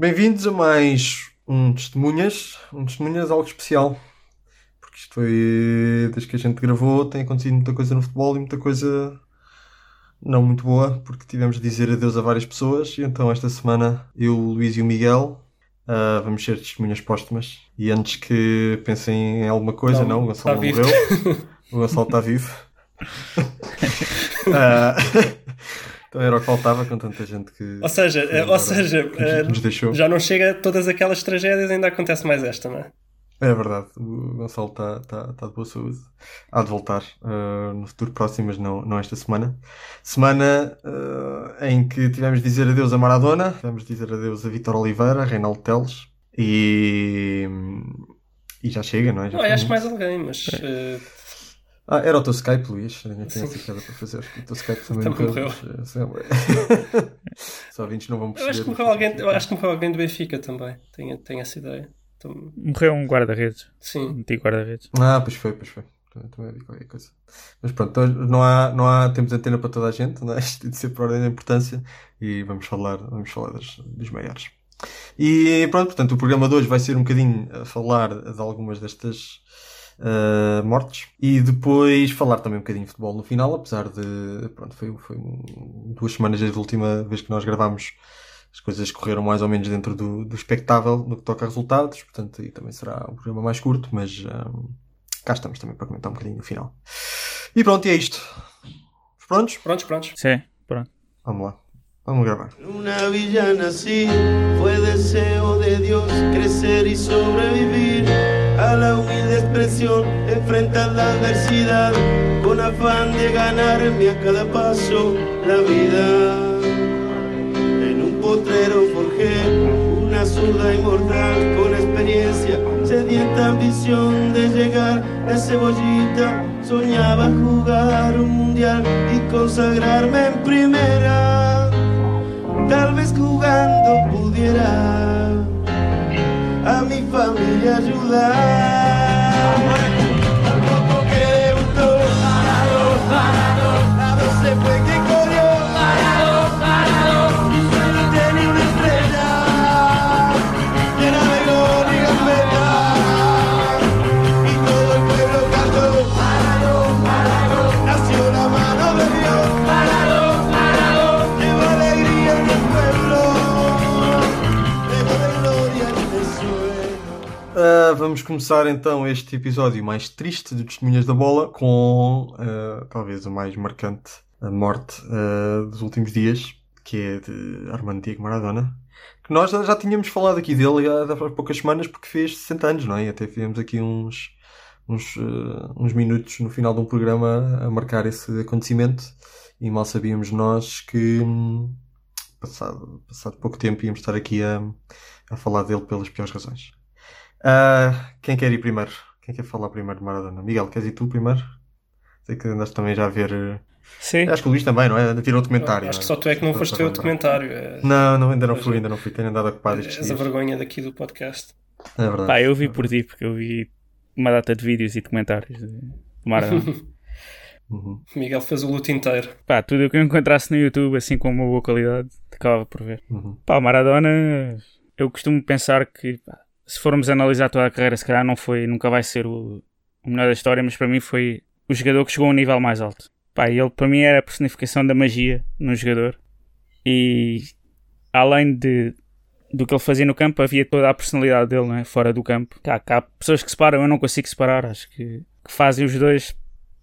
Bem-vindos a mais um Testemunhas, um Testemunhas algo especial. Porque isto foi, desde que a gente gravou, tem acontecido muita coisa no futebol e muita coisa não muito boa, porque tivemos de dizer adeus a várias pessoas. E então esta semana eu, o Luís e o Miguel uh, vamos ser testemunhas póstumas. E antes que pensem em alguma coisa, não, não o Gonçalo não morreu. o Gonçalo está vivo. uh, Então era o que faltava com tanta gente que. Ou seja, que, ou seja uh, já não chega todas aquelas tragédias, ainda acontece mais esta, não é? É verdade, o Gonçalo está tá, tá de boa saúde. Há de voltar uh, no futuro próximo, mas não, não esta semana. Semana uh, em que tivemos de dizer adeus a Maradona, tivemos de dizer adeus a Vitor Oliveira, a Reinaldo Teles e. E já chega, não é? Já não, acho mais alguém, mas. Uh, ah, era o teu Skype, Luís. Ainda tinha essa piada para fazer. O teu Skype também, também morreu. Só ouvintes não vão perceber. Eu acho que morreu alguém, eu acho que morreu alguém do Benfica também. Tenho, tenho essa ideia. Então... Morreu um guarda-redes. Sim. Um antigo guarda-redes. Ah, pois foi, pois foi. Também vi qualquer coisa. Mas pronto, não há, não há tempo de antena para toda a gente, não é? Isto de ser por ordem da importância e vamos falar, vamos falar das, dos maiores. E pronto, portanto, o programa de hoje vai ser um bocadinho a falar de algumas destas uh, mortes. E depois falar também um bocadinho de futebol no final, apesar de. Pronto, foi, foi duas semanas desde a última vez que nós gravámos. As coisas correram mais ou menos dentro do, do expectável no que toca a resultados, portanto, aí também será um programa mais curto, mas um, ah, cá estamos também para comentar um bocadinho no final. E pronto, e é isto. Prontos? Prontos, prontos. Sim, pronto. Vamos lá. Vamos grabar. Una villa nací, fue deseo de Dios crecer y sobrevivir. La humilde expresión, enfrentar la adversidad con afán de ganarme a cada paso la vida. En un potrero forjé una zurda inmortal con experiencia, sedienta ambición de llegar de cebollita. Soñaba jugar un mundial y consagrarme en primera. Tal vez jugando pudiera a mi familia ayudar. Vamos começar então este episódio mais triste de Testemunhas da Bola com uh, talvez a mais marcante a morte uh, dos últimos dias, que é de Armando Diego Maradona. Que nós já, tínhamos falado aqui dele há, há poucas semanas porque fez 60 anos, não é? E até fizemos aqui uns, uns, uns minutos no final de um programa a marcar esse acontecimento e mal sabíamos nós que hum, passado, passado pouco tempo íamos estar aqui a, a falar dele pelas piores razões. Uh, quem quer ir primeiro? Quem quer falar primeiro de Maradona? Miguel, queres ir tu primeiro? Sei que andaste também já a ver. Eh, Sim. Acho que o Luís também, não é? Tirou o documentário. Acho que só tu é que não foste ver o documentário. É... Não, não, ainda não fui, ainda não fui. Tenho andado ocupado estes És a vergonha daqui do podcast. É verdade. Pá, eu vi por ti, porque eu vi uma data de vídeos e documentários de Maradona. uhum. Miguel fez o luto inteiro. Pá, tudo o que eu encontrasse no YouTube, assim com uma boa qualidade, acabava por ver. Uhum. Pá, Maradona, eu costumo pensar que pá, se formos analisar toda a carreira, se calhar não foi, nunca vai ser o, o melhor da história, mas para mim foi o jogador que chegou a um nível mais alto. Pá, ele para mim era a personificação da magia no jogador. E além de, do que ele fazia no campo, havia toda a personalidade dele, é? fora do campo. Cá, cá, há pessoas que separam, eu não consigo separar. Acho que, que fazem os dois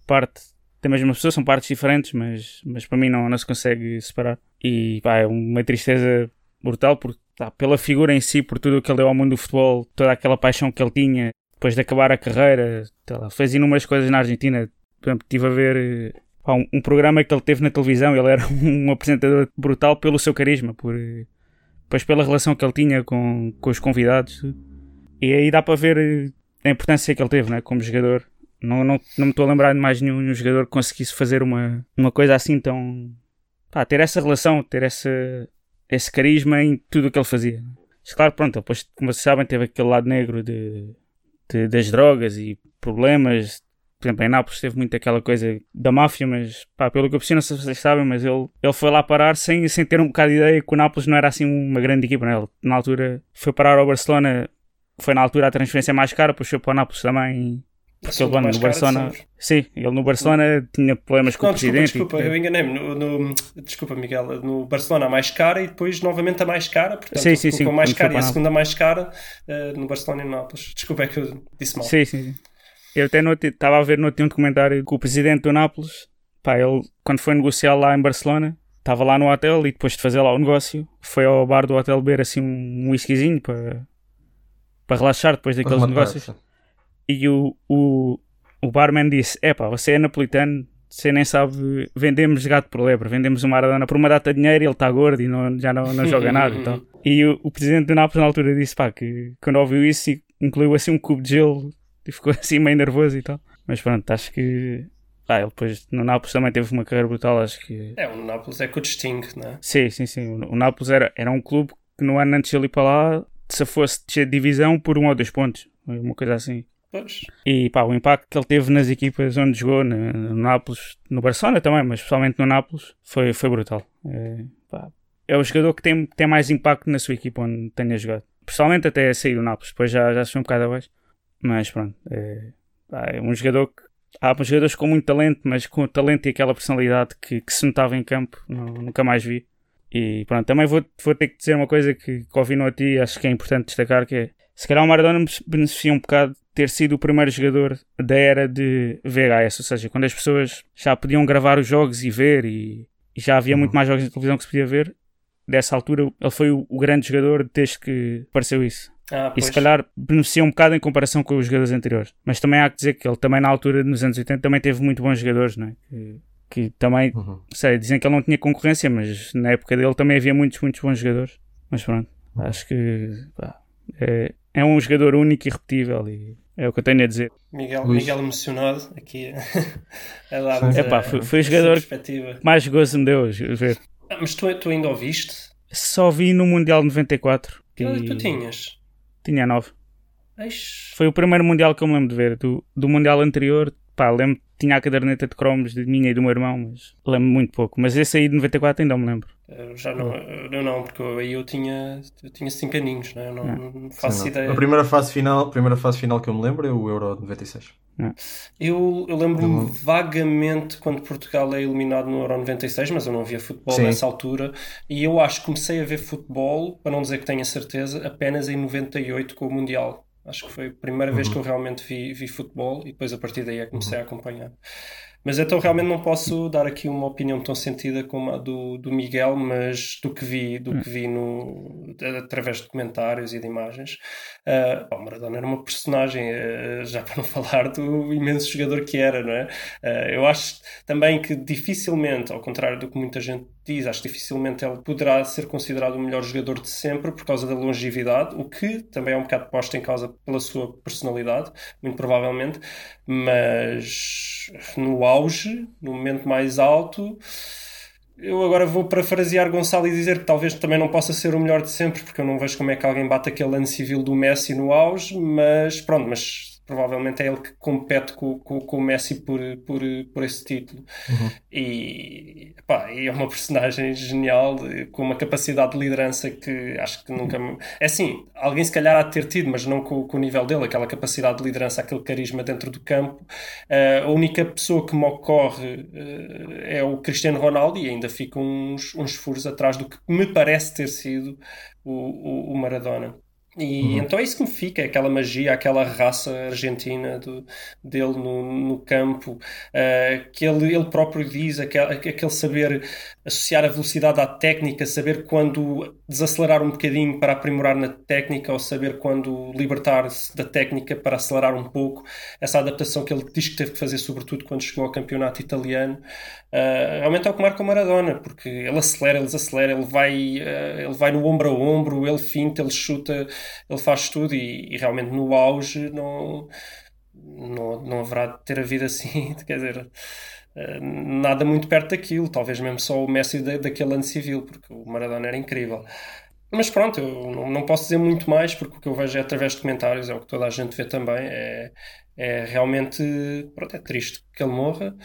parte da mesma pessoa, são partes diferentes, mas, mas para mim não, não se consegue separar. E pá, é uma tristeza brutal porque tá, pela figura em si, por tudo o que ele deu ao mundo do futebol, toda aquela paixão que ele tinha depois de acabar a carreira, tá fez inúmeras coisas na Argentina. Por estive a ver pá, um, um, programa que ele teve na televisão, ele era um apresentador brutal pelo seu carisma, por, depois pela relação que ele tinha com, com os convidados. E aí dá para ver a importância que ele teve né, como jogador. Não, não, não me estou a lembrar de mais nenhum, nenhum jogador que conseguisse fazer uma, uma coisa assim tão. Pá, ter essa relação, ter essa, esse carisma em tudo o que ele fazia. Mas claro, pronto, depois, como vocês sabem, teve aquele lado negro de, de, das drogas e problemas por exemplo, em Nápoles teve muito aquela coisa da máfia, mas pá, pelo que eu percebi, não sei se vocês sabem, mas ele, ele foi lá parar sem, sem ter um bocado de ideia que o Nápoles não era assim uma grande equipa. Né? Ele, na altura, foi parar ao Barcelona, foi na altura a transferência mais cara, puxou para o Nápoles também. Porque ele no Barcelona. Sim, ele no Barcelona tinha problemas com não, o presidente. Desculpa, eu enganei-me. No, no, desculpa, Miguel. No Barcelona a mais cara e depois novamente a mais cara. Portanto, sim, sim, sim. A mais cara e a segunda mais cara uh, no Barcelona e no Nápoles. Desculpa, é que eu disse mal. Sim, sim, sim. Eu até estava a ver no um documentário que o presidente do Nápoles, pá, ele quando foi negociar lá em Barcelona, estava lá no hotel e depois de fazer lá o negócio, foi ao bar do hotel beber assim um whiskyzinho para, para relaxar depois daqueles negócios. E o, o, o barman disse: É pá, você é napolitano, você nem sabe, vendemos gato por lebre, vendemos uma Maradona por uma data de dinheiro e ele está gordo e não, já não, não joga nada e tal. E o, o presidente do Nápoles na altura disse pá, que quando ouviu isso incluiu assim um cubo de gelo e ficou assim meio nervoso e tal. Mas pronto, acho que. Ah, ele depois no Nápoles também teve uma carreira brutal, acho que. É, o Nápoles é que o distingue, não é? Sim, sim, sim. O Nápoles era, era um clube que no ano antes de ele ir para lá, se fosse de divisão por um ou dois pontos, uma coisa assim. Pois. E pá, o impacto que ele teve nas equipas onde jogou, no, no Nápoles, no Barcelona também, mas especialmente no Nápoles, foi, foi brutal. É, pá, é o jogador que tem, tem mais impacto na sua equipa onde tenha jogado. Pessoalmente até sair do Nápoles, depois já, já se um bocado abaixo. Mas pronto, é, é um jogador que. Há jogadores com muito talento, mas com o talento e aquela personalidade que, que se notava em campo, não, nunca mais vi. E pronto, também vou, vou ter que dizer uma coisa que, que ouvi no ti acho que é importante destacar, que é se calhar o Maradona beneficia um bocado ter sido o primeiro jogador da era de VHS, ou seja, quando as pessoas já podiam gravar os jogos e ver e, e já havia muito uhum. mais jogos na televisão que se podia ver, dessa altura ele foi o, o grande jogador desde que apareceu isso. Ah, e se calhar beneficia um bocado em comparação com os jogadores anteriores. Mas também há que dizer que ele também na altura, nos anos 80, também teve muito bons jogadores, não é? que, que, também, uhum. sei, dizem que ele não tinha concorrência, mas na época dele também havia muitos, muitos bons jogadores. Mas pronto, uhum. acho que pá, é, é um jogador único e repetível e é o que eu tenho a dizer. Miguel, Miguel emocionado aqui a dar é pá, foi, foi o jogador que mais gozo me deu ver. Ah, mas tu, tu ainda ouviste? Só vi no Mundial 94. Que e... tu tinhas? Tinha 9. Foi o primeiro Mundial que eu me lembro de ver. Do, do Mundial anterior, pá, lembro tinha a caderneta de cromos de minha e do meu irmão, mas lembro muito pouco. Mas esse aí de 94 ainda me lembro. Eu já não, eu não, porque aí eu tinha, eu tinha 5 aninhos, né? eu não, não faço Sim, ideia. A primeira fase, final, a primeira fase final que eu me lembro é o Euro de 96. Eu, eu lembro-me vagamente quando Portugal é eliminado no Euro 96, mas eu não via futebol Sim. nessa altura. E eu acho que comecei a ver futebol, para não dizer que tenha certeza, apenas em 98 com o Mundial. Acho que foi a primeira uhum. vez que eu realmente vi, vi futebol e depois a partir daí é que comecei uhum. a acompanhar. Mas então realmente não posso dar aqui uma opinião tão sentida como a do, do Miguel, mas do que vi, do que vi no, através de comentários e de imagens. Uh, Maradona era uma personagem, uh, já para não falar do imenso jogador que era, não é? Uh, eu acho também que dificilmente, ao contrário do que muita gente diz, acho que dificilmente ele poderá ser considerado o melhor jogador de sempre por causa da longevidade, o que também é um bocado posto em causa pela sua personalidade, muito provavelmente, mas no auge, no momento mais alto, eu agora vou parafrasear Gonçalo e dizer que talvez também não possa ser o melhor de sempre, porque eu não vejo como é que alguém bate aquele ano civil do Messi no auge, mas pronto, mas provavelmente é ele que compete com, com, com o Messi por, por, por esse título. Uhum. E, pá, é uma personagem genial, com uma capacidade de liderança que acho que nunca. É assim, alguém se calhar há de ter tido, mas não com, com o nível dele, aquela capacidade de liderança, aquele carisma dentro do campo. Uh, a única pessoa que me ocorre uh, é o Cristiano Ronaldo e ainda fica uns, uns furos atrás do que me parece ter sido o, o, o Maradona. E uhum. então é isso que me fica, aquela magia, aquela raça argentina do, dele no, no campo, uh, que ele, ele próprio diz, aquele, aquele saber associar a velocidade à técnica, saber quando desacelerar um bocadinho para aprimorar na técnica ou saber quando libertar-se da técnica para acelerar um pouco. Essa adaptação que ele diz que teve que fazer, sobretudo quando chegou ao campeonato italiano, uh, realmente é o que marca o Maradona, porque ele acelera, ele desacelera, ele vai, uh, ele vai no ombro a ombro, ele finta, ele chuta ele faz tudo e, e realmente no auge não, não, não haverá de ter havido assim, quer dizer, nada muito perto daquilo, talvez mesmo só o Messi da, daquele ano civil, porque o Maradona era incrível. Mas pronto, eu não, não posso dizer muito mais, porque o que eu vejo é através de comentários, é o que toda a gente vê também, é, é realmente pronto, é triste que ele morra,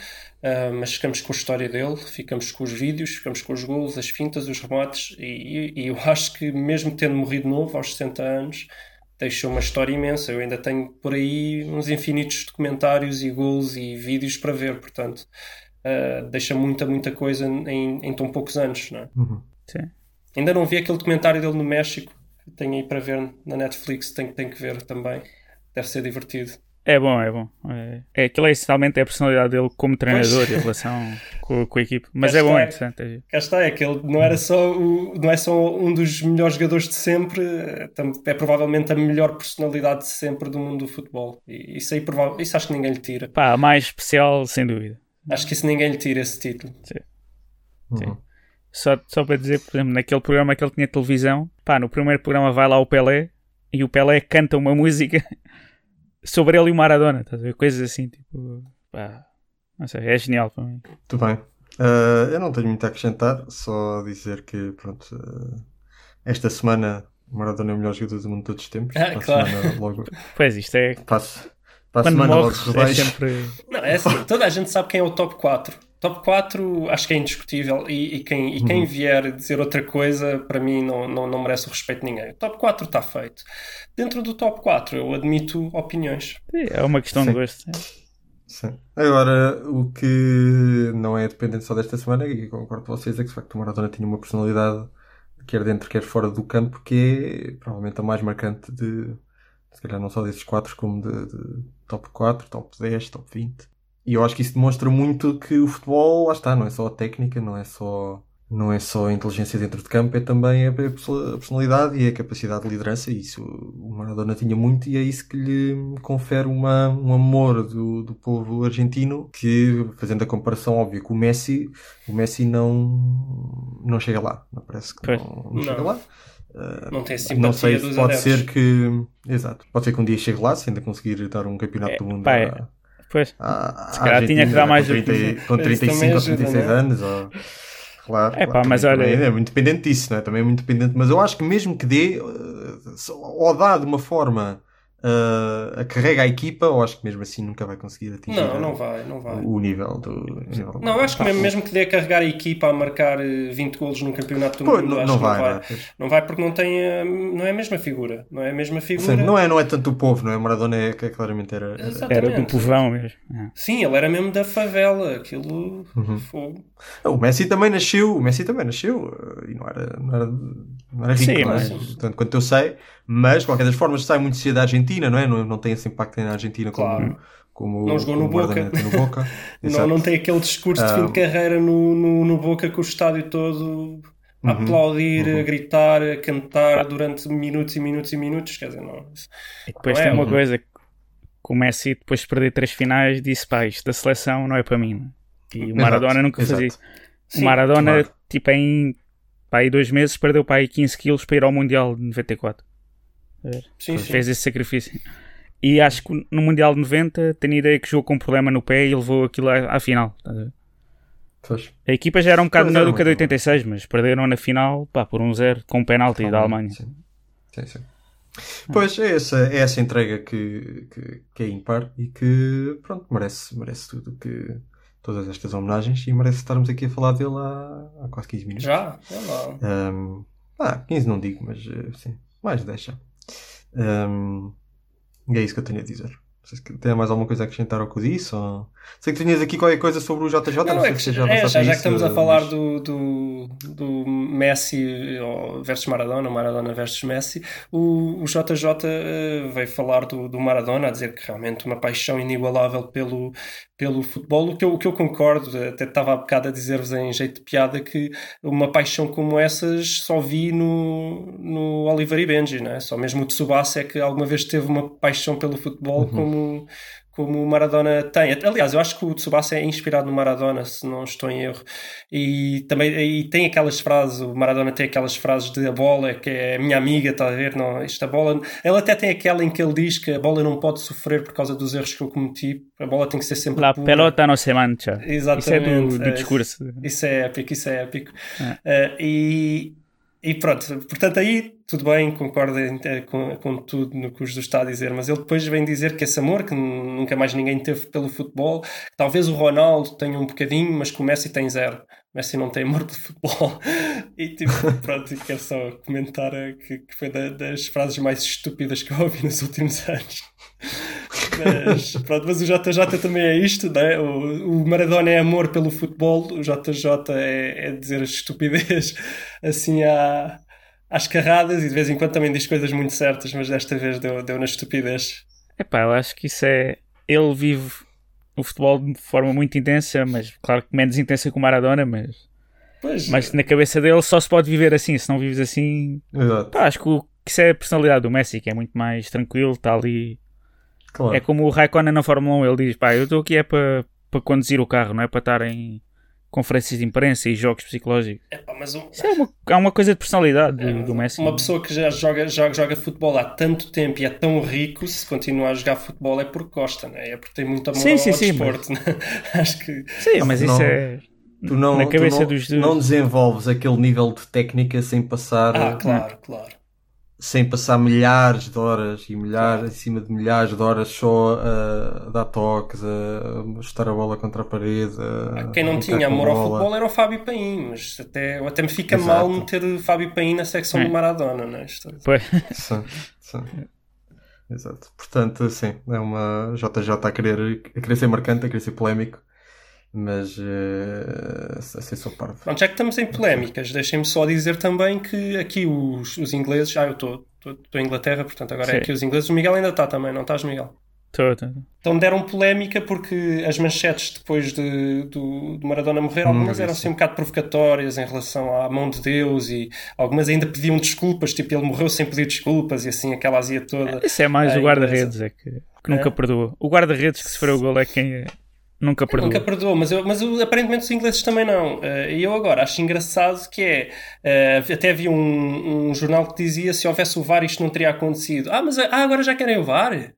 uh, mas ficamos com a história dele, ficamos com os vídeos, ficamos com os gols, as fintas, os remates, e, e, eu acho que mesmo tendo morrido novo, aos 60 anos, deixou uma história imensa. Eu ainda tenho por aí uns infinitos documentários e gols e vídeos para ver, portanto, uh, deixa muita, muita coisa em, em tão poucos anos. Não é? uhum. Sim. Ainda não vi aquele documentário dele no México, tenho aí para ver na Netflix, tenho, tenho que ver também. Deve ser divertido. É bom, é bom. É, é, aquilo é essencialmente a personalidade dele como treinador pois. e a relação com, com, a equipe. Mas cá é bom, é interessante. É. Cá está, é que ele não, era só o, não é só um dos melhores jogadores de sempre, é provavelmente a melhor personalidade de sempre do mundo do futebol. E isso aí isso acho que ninguém lhe tira. Pá, a mais especial, sem dúvida. Acho que isso ninguém lhe tira esse título. Sim. Uhum. Sim. Só, só para dizer, por exemplo, naquele programa que ele tinha televisão, pá, no primeiro programa vai lá o Pelé e o Pelé canta uma música sobre ele e o Maradona, estás a ver? Coisas assim, tipo, pá, não sei, é genial para mim. Muito bem. Uh, eu não tenho muito a acrescentar, só dizer que, pronto, uh, esta semana o Maradona é o melhor jogador do mundo de todos os tempos. Ah, claro. Logo... Pois, isto é. Passo, para a semana morres, logo é sempre... Não, é assim, toda a gente sabe quem é o top 4. Top 4 acho que é indiscutível e, e quem, e quem uhum. vier dizer outra coisa, para mim, não, não, não merece o respeito de ninguém. O top 4 está feito. Dentro do top 4 eu admito opiniões. É uma questão Sim. de gosto. Sim. Agora, o que não é dependente só desta semana, e concordo com vocês, é que de facto o Maradona tinha uma personalidade, quer dentro, quer fora do campo, que é provavelmente a mais marcante de, se calhar não só desses 4, como de, de top 4, top 10, top 20. E eu acho que isso demonstra muito que o futebol, lá está, não é só a técnica, não é só, não é só a inteligência dentro de campo, é também a personalidade e a capacidade de liderança. E isso o Maradona tinha muito e é isso que lhe confere uma, um amor do, do povo argentino que, fazendo a comparação óbvia com o Messi, o Messi não, não chega lá. Não parece que não, não, chega lá. Uh, não tem simpatia não sei, pode adeptos. ser que exato pode ser que um dia chegue lá se ainda conseguir dar um campeonato é, do mundo pá, é. Pois. Ah, se calhar tinha que dar mais. Com, 30, com 35 ou 36 né? anos. Ou... Claro, é, claro, pá, mas olha... é muito dependente disso, não é? Também é muito dependente. Mas eu acho que mesmo que dê, eh, ou dá de uma forma uh, carrega a equipa ou acho que mesmo assim nunca vai conseguir atingir não, não vai, não vai. o nível do. Nível não, acho que mesmo, mesmo que dê a carregar a equipa a marcar 20 eh, golos num campeonato do Pô, mundo, não, não vai, não vai. Não, não vai porque não tem eh, não é a mesma figura, não é a mesma figura. Sim, não é, não é tanto o povo, não é? Maradona é que claramente era, era, era do povão mesmo. É. Sim, ele era mesmo da favela, aquilo uhum. fogo. O Messi também nasceu, o Messi também nasceu eh, e não era, não era, não era rico, Sim, é? mas... tanto quanto eu sei, mas de qualquer das formas sai muito cedo da Argentina, não é? Não, não tem esse impacto na Argentina claro. como, como não jogou no Boca, no Boca. não, não tem aquele discurso de fim de carreira no, no, no Boca com o estádio todo a uhum, aplaudir, uhum. a gritar, a cantar durante minutos e minutos e minutos, quer dizer, não. E depois não tem é, uma coisa que o Messi, depois de perder três finais, disse: pá, isto da seleção não é para mim. E o Maradona exato, nunca exato. fazia isso. O Maradona, claro. tipo, em pá, aí dois meses, perdeu para aí 15 quilos para ir ao Mundial de 94. Sim, Fez sim. esse sacrifício. E acho que no Mundial de 90 tenho a ideia que jogou com um problema no pé e levou aquilo à, à final. Pois. A equipa já era um bocado melhor do que a de 86, mas perderam na final pá, por um zero com um penalti da Alemanha. Sim, sim. sim. Pois é essa, é essa entrega que, que, que, é impar e que pronto, merece, merece tudo que todas estas homenagens e merece estarmos aqui a falar dele há, há quase 15 minutos. Já? É um, ah, 15 não digo, mas eh, sim, mais de 10 já. Um, e é isso que eu tenho a dizer. Vocês têm mais alguma coisa a acrescentar ao que eu disse? Ou... Sei que tinhas aqui qualquer coisa sobre o JJ, não, não é se já, é, já, já que estamos a falar do, do, do Messi versus Maradona, Maradona versus Messi, o, o JJ eh, veio falar do, do Maradona, a dizer que realmente uma paixão inigualável pelo, pelo futebol, o que, eu, o que eu concordo, até estava há bocado a dizer-vos em jeito de piada que uma paixão como essas só vi no, no Oliver e Benji, não é? só mesmo o Tsubasa é que alguma vez teve uma paixão pelo futebol uhum. como como o Maradona tem. Aliás, eu acho que o Tsubasa é inspirado no Maradona, se não estou em erro. E também e tem aquelas frases, o Maradona tem aquelas frases de a bola, que é a minha amiga, está a ver? Não, esta bola. Ele até tem aquela em que ele diz que a bola não pode sofrer por causa dos erros que eu cometi, a bola tem que ser sempre. La pura. pelota não se mancha. Exatamente. Isso é do, do discurso. Isso é épico, isso é épico. É. Uh, e e pronto, portanto aí tudo bem, concordo com, com tudo no que o Jesus está a dizer, mas ele depois vem dizer que esse amor que nunca mais ninguém teve pelo futebol, talvez o Ronaldo tenha um bocadinho, mas que o Messi tem zero. O Messi não tem amor pelo futebol. E tipo, pronto, quero só comentar que, que foi da, das frases mais estúpidas que eu ouvi nos últimos anos. Mas, pronto, mas o JJ também é isto, né? o, o Maradona é amor pelo futebol, o JJ é, é dizer estupidez assim à, às carradas e de vez em quando também diz coisas muito certas, mas desta vez deu, deu na estupidez. Epá, eu acho que isso é. Ele vive o futebol de forma muito intensa, mas claro que menos intensa que o Maradona, mas. Pois, mas na cabeça dele só se pode viver assim, se não vives assim. Exato. Pá, acho que, o, que isso é a personalidade do Messi, que é muito mais tranquilo, está ali Claro. É como o Raikkonen na Fórmula 1, ele diz: pá, eu estou aqui é para, para conduzir o carro, não é para estar em conferências de imprensa e jogos psicológicos. É, pá, mas um... Isso é uma, é uma coisa de personalidade é, do, do Messi. Uma pessoa que já joga, joga, joga futebol há tanto tempo e é tão rico, se continua a jogar futebol é porque gosta, né? é porque tem muito amor sim, ao, sim, ao sim, desporto. Mas... Né? Acho que. Sim, mas isso não... é. Tu não, na cabeça tu não, dos, dos... não desenvolves aquele nível de técnica sem passar. Ah, claro, claro sem passar milhares de horas e milhares, em cima de milhares de horas só a, dar toques, a estar a bola contra a parede. A, Quem não tinha amor ao futebol era o Fábio Paim, mas até, até me fica Exato. mal meter o Fábio Paim na secção é. do Maradona, não é? Pois. Sim, sim. Exato. Portanto, sim, é uma JJ a querer, a querer ser marcante, a querer ser polémico mas uh, assim sou parvo. Pronto, já que estamos em polémicas, deixem-me só dizer também que aqui os, os ingleses, ah, eu estou em Inglaterra, portanto agora é Sim. é aqui os ingleses, o Miguel ainda está também, não estás, Miguel? Estou, estou. Então deram polémica porque as manchetes depois de, do, do Maradona morrer, hum, algumas eram assim um bocado provocatórias em relação à mão de Deus e algumas ainda pediam desculpas, tipo ele morreu sem pedir desculpas e assim aquela azia toda. Isso é mais o guarda-redes, é que, que nunca é? perdoa. O guarda-redes que sofreu o gol é quem Nunca perdoou. Nunca perdoou, mas, eu, mas eu, aparentemente os ingleses também não. Uh, e eu agora acho engraçado que é. Uh, até havia um, um, jornal que dizia se houvesse o VAR isto não teria acontecido. Ah, mas ah, agora já querem o VAR?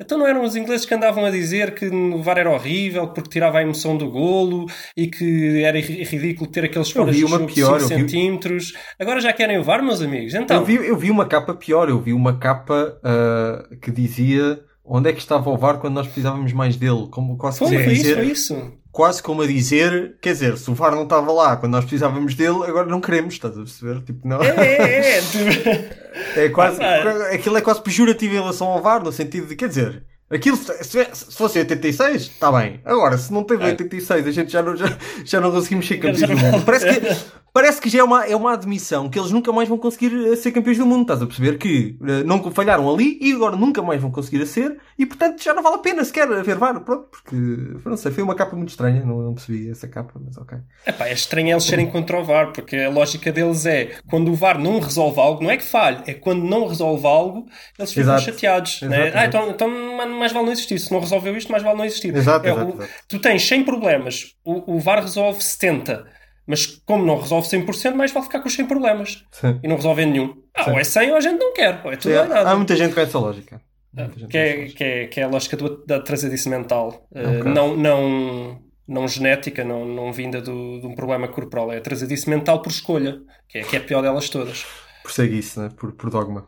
Então não eram os ingleses que andavam a dizer que o VAR era horrível porque tirava a emoção do golo e que era ridículo ter aqueles foras de jogo pior, de 5 centímetros. Vi... Agora já querem o VAR, meus amigos? Então... Eu, vi, eu vi uma capa pior, eu vi uma capa uh, que dizia onde é que estava o VAR quando nós precisávamos mais dele? Como, quase foi, foi dizer, isso, foi isso. Quase como a dizer, quer dizer, se o VAR não estava lá quando nós precisávamos dele, agora não queremos, estás a perceber? Tipo, não. É, é, é. é quase, aquilo é quase pejorativo em relação ao VAR, no sentido de, quer dizer, Aquilo, se, fosse 86, está bem. Agora, se não teve 86, a gente já não, já, já não conseguimos ser campeões do mundo. Parece que, parece que já é uma, é uma admissão que eles nunca mais vão conseguir eh, ser campeões do mundo. Estás a perceber que uh, não falharam ali e agora nunca mais vão conseguir a ser e portanto já não vale a pena sequer ver VAR. Pronto, porque não sei, foi uma capa muito estranha. Não, não percebi essa capa, mas ok. Epá, é estranho eles serem contra o VAR, porque a lógica deles é quando o VAR não resolve algo, não é que falhe, é quando não resolve algo, eles ficam Exato. chateados. Né? Ah, então, então mais vale não existir. Se não resolveu isto, mais vale não existir. Exato, é, exato, o, Tu tens 100 problemas, o, o VAR resolve 70. Mas como não resolve 100%, mais vale ficar com os 100 problemas. Sim. E não resolver nenhum. Ah, Sim. ou é 100 ou a gente não quer. Ou é tudo ou é nada. Há muita gente com essa lógica. Ah, que, é, que, é, que é a lógica do, da trazedice mental. Eh, okay. Uh, não, não, não genética, não, não vinda do, de um problema corporal. É a trazedice mental por escolha. Que é, que é a pior delas todas. Por seguice, né? por, por dogma.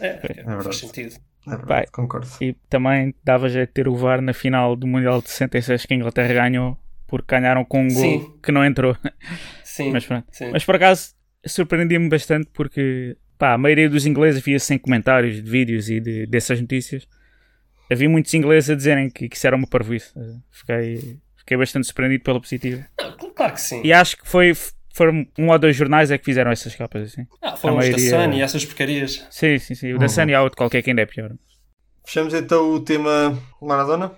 É, é, é faz sentido. É verdade, concordo. E também dava jeito de ter o VAR na final do Mundial de 66 que a Inglaterra ganhou, porque ganharam com um gol Sim. que não entrou. Sim. Mas, pronto. Sim. Mas por acaso surpreendia-me bastante porque pá, a maioria dos ingleses via sem comentários de vídeos e de, dessas notícias. Havia muitos ingleses a dizerem que, que isso era uma parvoíce. Fiquei, fiquei bastante surpreendido pela positiva. Não, claro que sim. E acho que foi foram um ou dois jornais é que fizeram essas capas assim. Ah, foram a os maioria... da Sun e essas porcarias. Sim, sim, sim. O uhum. da Sun e há outro qualquer que ainda é pior. Fechamos então o tema Maradona?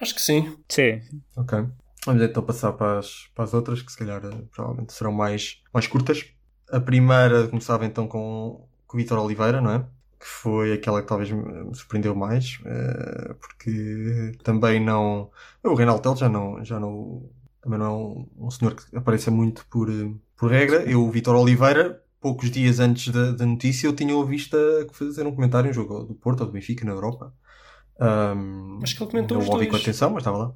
Acho que sim. Sim. Ok. Vamos então passar para as, para as outras, que se calhar eh, provavelmente serão mais, mais curtas. A primeira começava então com, com o Vitor Oliveira, não é? Que foi aquela que talvez me surpreendeu mais, uh, porque também não. O Reinaldo Tel já não, já não também não é um, um senhor que apareça muito por, eh, por regra. Eu, o Vitor Oliveira, poucos dias antes da, da notícia, eu tinha ouvido a fazer um comentário em um jogo do Porto ou do Benfica na Europa. Um, Acho que ele comentou não os ouvi com atenção, mas estava lá.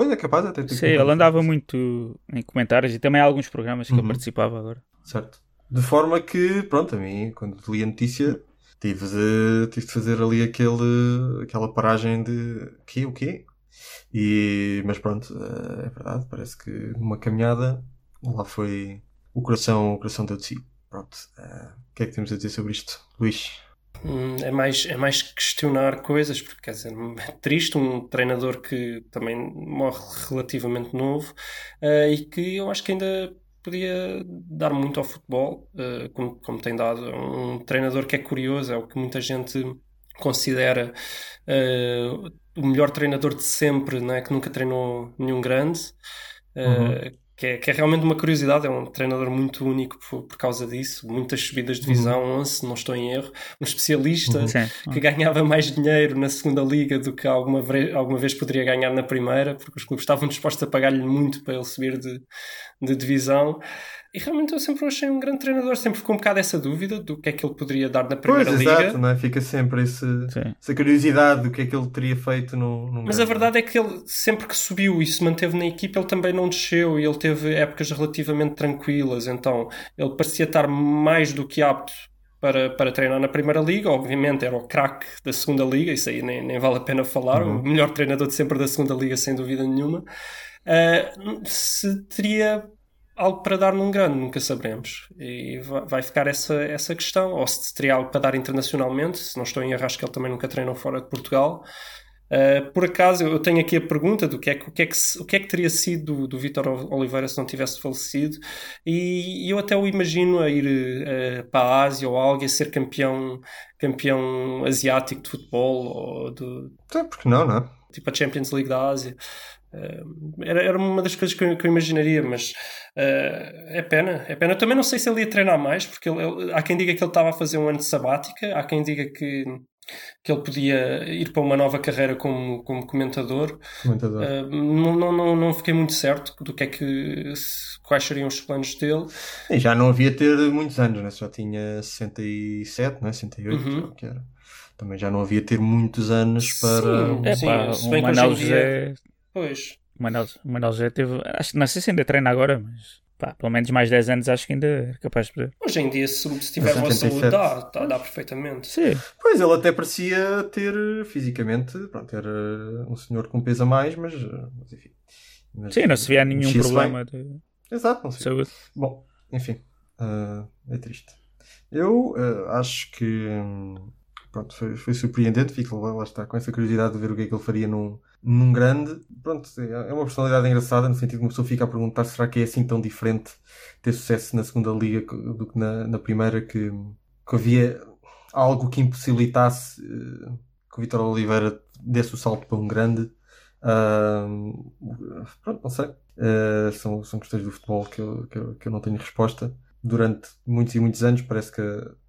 Pois é capaz até Sim, ele andava muito em comentários e também há alguns programas que uhum. ele participava agora. Certo. De forma que, pronto, a mim, quando li a notícia, tive de, tive de fazer ali aquele, aquela paragem de quê, o quê? E, mas pronto, eh, é verdade, parece que numa caminhada lá foi o coração, o coração deu de si. Pronto, uh, o que é que temos a dizer sobre isto, Luís? Hum, é mais, é mais questionar coisas, porque quer dizer, é triste um treinador que também morre relativamente novo uh, e que eu acho que ainda podia dar muito ao futebol, uh, como, como tem dado. Um treinador que é curioso, é o que muita gente considera uh, o melhor treinador de sempre, né, que nunca treinou nenhum grande. Uhum que é, que é, realmente uma curiosidade. É um treinador muito único por, por causa disso. Muitas subidas de divisão, uhum. 11, não estou em erro. Um especialista uhum. que ganhava mais dinheiro na segunda liga do que alguma, alguma vez poderia ganhar na primeira, porque os clubes estavam dispostos a pagar-lhe muito para ele subir de, de divisão. E realmente eu sempre o achei um grande treinador, sempre ficou um bocado essa dúvida do que é que ele poderia dar na primeira pois, liga. Exato, não é? Fica sempre esse, essa curiosidade do que é que ele teria feito no. no Mas grande. a verdade é que ele, sempre que subiu e se manteve na equipa, ele também não desceu e ele teve épocas relativamente tranquilas. Então ele parecia estar mais do que apto para, para treinar na Primeira Liga. Obviamente era o craque da Segunda Liga, isso aí nem, nem vale a pena falar. Uhum. O melhor treinador de sempre da Segunda Liga, sem dúvida nenhuma. Uh, se teria algo para dar num grande, nunca saberemos. E vai ficar essa, essa questão. Ou se teria algo para dar internacionalmente, se não estou em erro, acho que ele também nunca treinou fora de Portugal. Uh, por acaso, eu tenho aqui a pergunta do que é, o que, é que, o que, é que teria sido do, do Vitor Oliveira se não tivesse falecido, e, e eu até o imagino a ir uh, para a Ásia ou algo e a ser campeão, campeão asiático de futebol, ou do. Porque não, não é? Tipo a Champions League da Ásia. Uh, era, era uma das coisas que eu, que eu imaginaria, mas uh, é pena, é pena. Eu também não sei se ele ia treinar mais, porque ele, ele, há quem diga que ele estava a fazer um ano de sabática, há quem diga que, que ele podia ir para uma nova carreira como, como comentador. comentador. Uh, não, não, não, não fiquei muito certo do que é que quais seriam os planos dele. E já não havia ter muitos anos, né? já tinha 67, né? 68, uhum. que era. Também já não havia ter muitos anos para. Sim, é, sim, pá, um Manuel José Pois. O Manel, o Manel já teve. Acho, não sei se ainda treina agora, mas pá, pelo menos mais 10 anos acho que ainda é capaz de poder. Hoje em dia, se, se tiver boa saúde, dá, dá, dá, perfeitamente. Sim. Pois ele até parecia ter fisicamente, pronto, era um senhor com peso a mais, mas, mas enfim. Mas, Sim, não se via nenhum problema de Exato, não sei. saúde. Bom, enfim, uh, é triste. Eu uh, acho que. Hum, pronto, foi, foi surpreendente, fico lá, lá está com essa curiosidade de ver o que é que ele faria num, num grande. Pronto, é uma personalidade engraçada, no sentido que uma pessoa fica a perguntar será que é assim tão diferente ter sucesso na segunda liga do que na, na primeira, que, que havia algo que impossibilitasse uh, que o Vitor Oliveira desse o salto para um grande. Uh, pronto, não sei. Uh, são, são questões do futebol que eu, que eu, que eu não tenho resposta. Durante muitos e muitos anos parece que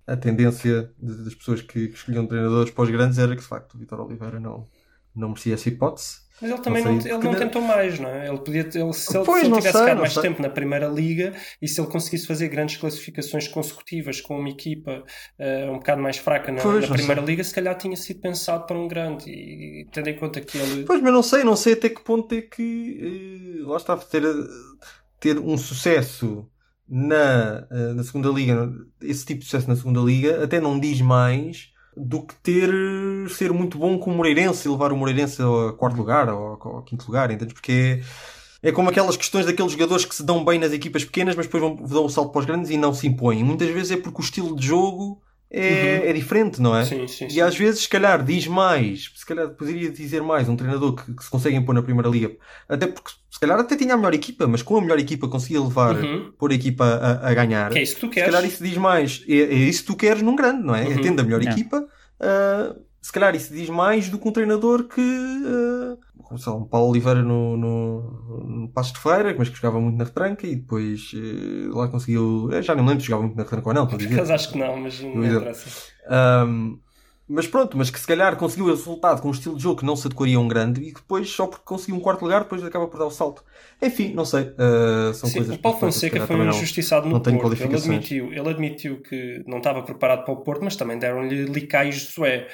a tendência das pessoas que, que escolhiam treinadores para os grandes era que, de facto, o Vitor Oliveira não, não merecia essa hipótese. Mas ele também não, não ele não tentou mais, não é? Ele podia, ele, se ele, se ele tivesse sei, ficado mais sei. tempo na Primeira Liga e se ele conseguisse fazer grandes classificações consecutivas com uma equipa uh, um bocado mais fraca na, pois, na Primeira. Liga, se calhar tinha sido pensado para um grande. E, tendo em conta que ele. Pois, mas não sei, não sei até que ponto é que. Uh, lá está, ter, ter um sucesso na, uh, na segunda liga, esse tipo de sucesso na segunda liga, até não diz mais do que ter ser muito bom com o Moreirense e levar o Moreirense ao quarto lugar ou ao quinto lugar, entendes? Porque é, é como aquelas questões daqueles jogadores que se dão bem nas equipas pequenas, mas depois vão, dão o salto para os grandes e não se impõem. Muitas vezes é porque o estilo de jogo é, uhum. é diferente, não é? Sim, sim, e às vezes, se calhar, diz mais, se calhar poderia dizer mais um treinador que, que se consegue impor na Primeira Liga, até porque se calhar até tinha a melhor equipa, mas com a melhor equipa conseguia levar, uhum. pôr a equipa a, a, ganhar. Que é isso que tu queres. Se calhar isso diz mais, é, é isso que tu queres num grande, não é? Uhum. É tendo a melhor equipa, uh, se calhar isso diz mais do que um treinador que. Uh, sei lá, um Paulo Oliveira no, no, no Passo de Feira, mas que jogava muito na retranca e depois uh, lá conseguiu. Já não me lembro se jogava muito na retranca ou não. Por acho que não, mas não interessa. Um, mas pronto, mas que se calhar conseguiu o resultado com um estilo de jogo que não se adequaria a um grande e que depois, só porque conseguiu um quarto lugar, depois acaba por dar o salto. Enfim, não sei. Uh, são Sim, coisas o Paulo Fonseca foi um injustiçado no Porto. Ele admitiu, ele admitiu que não estava preparado para o Porto, mas também deram-lhe licais de sué.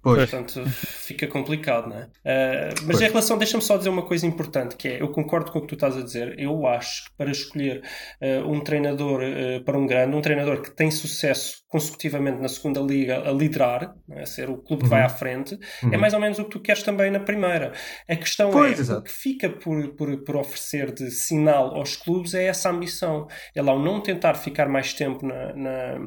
Pois. Portanto, fica complicado, não é? Uh, mas pois. em relação, deixa-me só dizer uma coisa importante, que é, eu concordo com o que tu estás a dizer, eu acho que para escolher uh, um treinador uh, para um grande, um treinador que tem sucesso consecutivamente na segunda liga a liderar, é? a ser o clube que vai uhum. à frente, é uhum. é mais ou menos o que tu queres também na primeira. A questão pois, é, exato. o que fica por, por, por oferecer de sinal aos clubes é essa ambição. Ele ao não tentar ficar mais tempo na, na,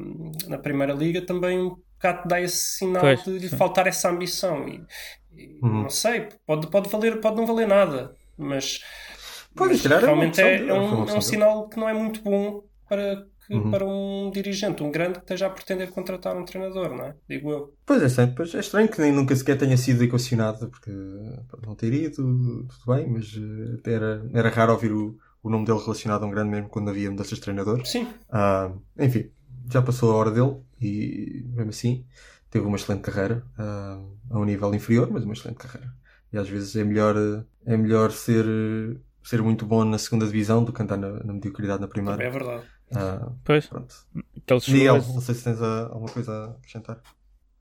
na primeira liga também bocado dá esse sinal pois, de lhe faltar essa ambição. E, e uhum. não sei, pode, pode, valer, pode não valer nada, mas, mas realmente é, é, um, é um sinal que não é muito bom para, que, uhum. para um dirigente, um grande que esteja a pretender contratar um treinador, não é? Digo eu. Pois é, sempre. Pois é estranho que nem nunca sequer tenha sido equacionado, porque pode não ter ido, tudo bem, mas uh, era, era raro ouvir o, o nome dele relacionado a um grande mesmo quando havia mudanças de treinadores. Sim. Uh, enfim, já passou a hora dele e mesmo assim teve uma excelente carreira uh, a um nível inferior, mas uma excelente carreira. E às vezes é melhor, é melhor ser, ser muito bom na segunda divisão do que andar na, na mediocridade na primeira. Também é verdade. Uh, pois. Pronto. Miguel, não sei se tens alguma coisa a acrescentar.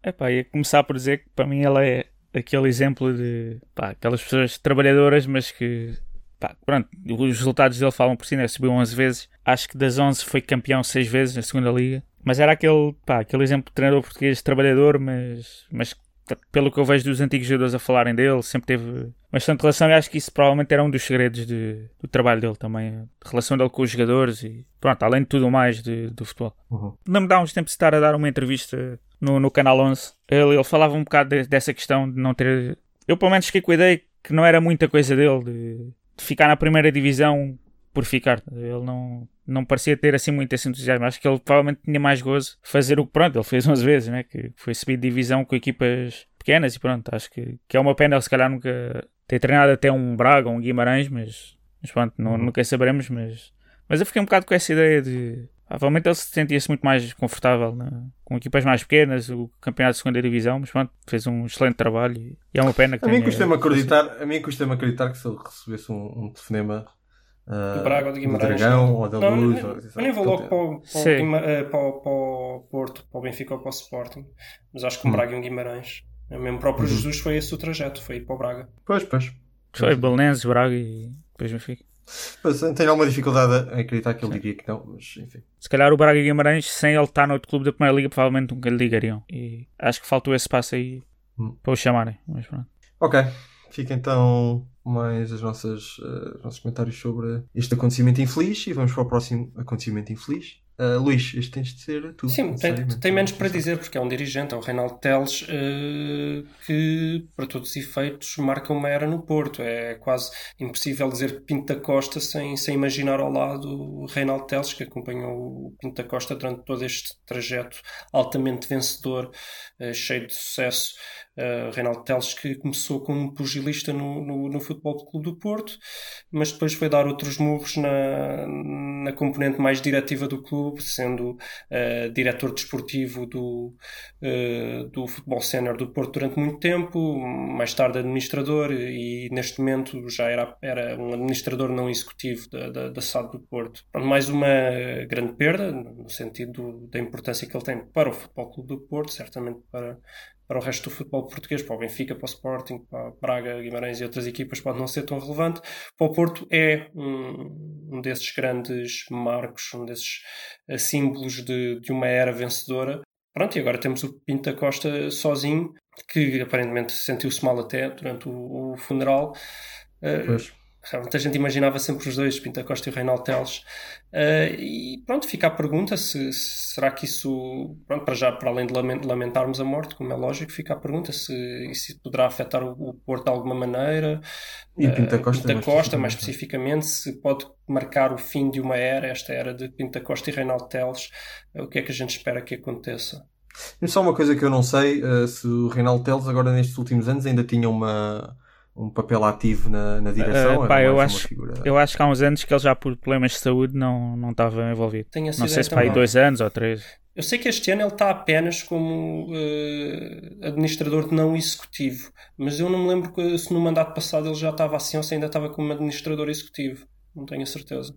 É pá, ia começar por dizer que para mim ela é aquele exemplo de pá, aquelas pessoas trabalhadoras, mas que pá, pronto, os resultados dele falam por si, né? Subiu 11 vezes, acho que das 11 foi campeão 6 vezes na segunda liga. Mas era aquele, pá, aquele exemplo de treinador português trabalhador, mas, mas pelo que eu vejo dos antigos jogadores a falarem dele, sempre teve bastante relação e acho que isso provavelmente era um dos segredos de, do trabalho dele também, a relação dele com os jogadores e pronto, além de tudo mais de, do futebol. Uhum. Não me dá uns tempos de estar a dar uma entrevista no, no Canal 11, ele, ele falava um bocado de, dessa questão de não ter... Eu pelo menos fiquei com a ideia que não era muita coisa dele de, de ficar na primeira divisão por ficar. Ele não, não parecia ter assim muito esse entusiasmo. Acho que ele provavelmente tinha mais gozo fazer o que pronto, ele fez 11 vezes, né? que foi subir de divisão com equipas pequenas e pronto, acho que, que é uma pena ele se calhar nunca ter treinado até um Braga ou um Guimarães, mas, mas pronto, não, uhum. nunca saberemos, mas, mas eu fiquei um bocado com essa ideia de provavelmente ele se sentia-se muito mais confortável né? com equipas mais pequenas, o campeonato de segunda divisão, mas pronto, fez um excelente trabalho e, e é uma pena que a mim custa-me acreditar, a mim custa-me acreditar que se ele recebesse um, um telefonema Uh, do Braga ou de Guimarães. Do Dragão ou da não, Luz. Eu, eu nem vou logo para o, para, o eh, para, o, para o, Porto, para o Benfica ou para o Sporting, mas acho que o hum. Braga e o Guimarães. O mesmo próprio uhum. Jesus foi esse o trajeto, foi ir para o Braga. Pois, pois. Foi Belenenses, Braga e depois Benfica. Pois, tenho alguma dificuldade em acreditar que ele Sim. diria que não, mas enfim. Se calhar o Braga e Guimarães, sem ele estar no outro clube da Primeira Liga, provavelmente nunca lhe ligariam. E acho que faltou esse passo aí hum. para o chamarem. Mas pronto. Ok, fica então mais as nossas, uh, os nossos comentários sobre este acontecimento infeliz e vamos para o próximo acontecimento infeliz. Uh, Luís, este tens de ser tu. Sim, tem, tem menos para dizer, porque é um dirigente, é o Reinaldo Teles, uh, que, para todos os efeitos, marca uma era no Porto. É quase impossível dizer Pinto da Costa sem, sem imaginar ao lado o Reinaldo Teles, que acompanhou o Pinto da Costa durante todo este trajeto altamente vencedor, uh, cheio de sucesso. Uh, Reinaldo Teles que começou como pugilista no, no, no Futebol Clube do Porto, mas depois foi dar outros murros na, na componente mais diretiva do clube, sendo uh, diretor desportivo do, uh, do Futebol Sénior do Porto durante muito tempo, mais tarde administrador e neste momento já era, era um administrador não executivo da, da, da SAD do Porto. mais uma grande perda, no sentido da importância que ele tem para o Futebol Clube do Porto, certamente para para o resto do futebol português, para o Benfica, para o Sporting, para Braga, Guimarães e outras equipas pode não ser tão relevante. Para o Porto é um, um desses grandes marcos, um desses uh, símbolos de, de uma era vencedora. Pronto, e agora temos o Pinto da Costa sozinho, que aparentemente sentiu-se mal até durante o, o funeral. Uh, Muita gente imaginava sempre os dois, Pinta Costa e o Reinaldo Teles. Uh, e pronto, fica a pergunta se, se, será que isso, pronto, para já, para além de lamentarmos a morte, como é lógico, fica a pergunta se isso poderá afetar o, o Porto de alguma maneira. E Pinta Costa, uh, Pinta Costa mais, especificamente, se pode marcar o fim de uma era, esta era de Pinta Costa e Reinaldo Teles. Uh, o que é que a gente espera que aconteça? Só uma coisa que eu não sei, se o Reinaldo Teles agora nestes últimos anos ainda tinha uma um papel ativo na, na direção? Uh, pá, eu, acho, eu acho que há uns anos que ele já por problemas de saúde não, não estava envolvido. não sei se para aí dois anos ou três. Eu sei que este ano ele está apenas como uh, administrador não executivo, mas eu não me lembro se no mandato passado ele já estava assim ou se ainda estava como administrador executivo. Não tenho a certeza.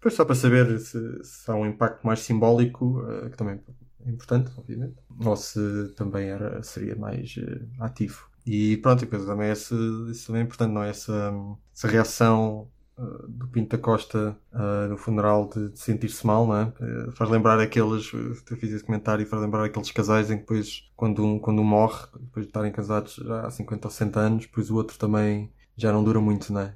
Pois só para saber se, se há um impacto mais simbólico, uh, que também importante, obviamente, ou se também era, seria mais uh, ativo. E pronto, e depois também esse, isso também é importante, não é? Essa, essa reação uh, do Pinto da Costa uh, no funeral de, de sentir-se mal, não é? Uh, faz lembrar aqueles, eu fiz esse comentário, faz lembrar aqueles casais em que depois, quando um, quando um morre, depois de estarem casados já há 50 ou 60 anos, depois o outro também já não dura muito, não é?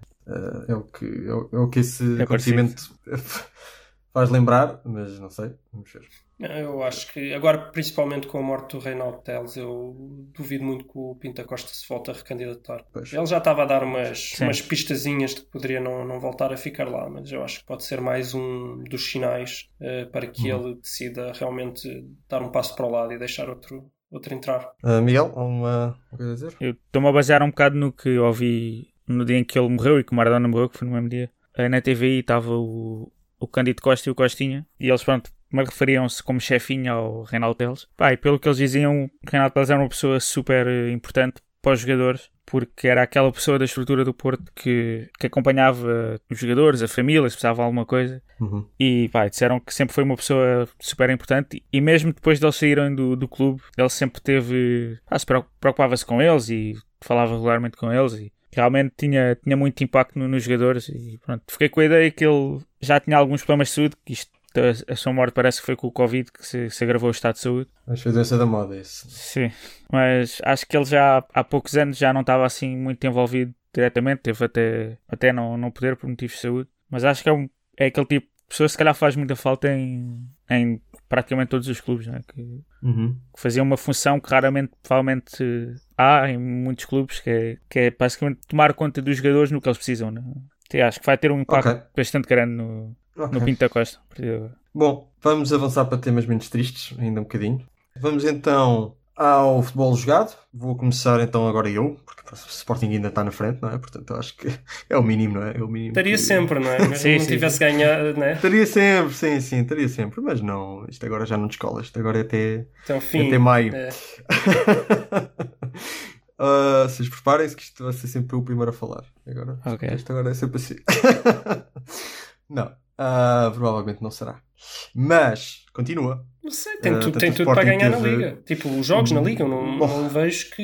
é, o que, é, o, é o que esse é acontecimento faz lembrar, mas não sei, vamos ver. Eu acho que, agora principalmente com a morte do Reinaldo Teles, eu duvido muito que o Pinta Costa se volte a recandidatar. Pois. Ele já estava a dar umas, umas pistazinhas de que poderia não, não voltar a ficar lá, mas eu acho que pode ser mais um dos sinais uh, para que uhum. ele decida realmente dar um passo para o lado e deixar outro, outro entrar. Uh, Miguel, alguma coisa a dizer? Eu estou-me a basear um bocado no que ouvi no dia em que ele morreu e que o Maradona morreu, que foi no mesmo dia. Uh, na TVI estava o, o Cândido Costa e o Costinha, e eles, pronto, me referiam-se como chefinho ao Reinaldo Teles. Pá, e pelo que eles diziam, o Reinaldo Teles era uma pessoa super eh, importante para os jogadores, porque era aquela pessoa da estrutura do Porto que, que acompanhava os jogadores, a família, se precisava de alguma coisa. Uhum. E pá, disseram que sempre foi uma pessoa super importante. E mesmo depois de eles saírem do, do clube, ele sempre teve. Ah, se preocupava-se com eles e falava regularmente com eles. E realmente tinha, tinha muito impacto nos jogadores. E pronto, fiquei com a ideia que ele já tinha alguns problemas de saúde, que isto a sua morte parece que foi com o Covid que se, se agravou o estado de saúde. Acho que foi doença da moda isso. Sim, mas acho que ele já há poucos anos já não estava assim muito envolvido diretamente, teve até, até não, não poder por motivos de saúde. Mas acho que é, um, é aquele tipo de pessoa que se calhar faz muita falta em, em praticamente todos os clubes, né? que, uhum. que fazia uma função que raramente, provavelmente, há em muitos clubes, que é, que é basicamente tomar conta dos jogadores no que eles precisam. Né? Acho que vai ter um impacto okay. bastante grande no, okay. no Pinto da Costa. Bom, vamos avançar para temas menos tristes, ainda um bocadinho. Vamos então ao futebol jogado. Vou começar então agora eu, porque o Sporting ainda está na frente, não é? Portanto, acho que é o mínimo, não é? é o mínimo estaria que... sempre, não é? Mas sim, não sim. tivesse ganhado, não é? Estaria sempre, sim, sim, estaria sempre. Mas não, isto agora já não descola, isto agora é até, até, fim. até maio. É. uh, vocês preparem-se que isto vai ser sempre o primeiro a falar. Agora, okay. Isto agora é sempre assim. não. Uh, provavelmente não será. Mas, continua. Não sei, tem, uh, tu, tem tudo para ganhar teve... na Liga. Tipo, os jogos na Liga, não, não vejo que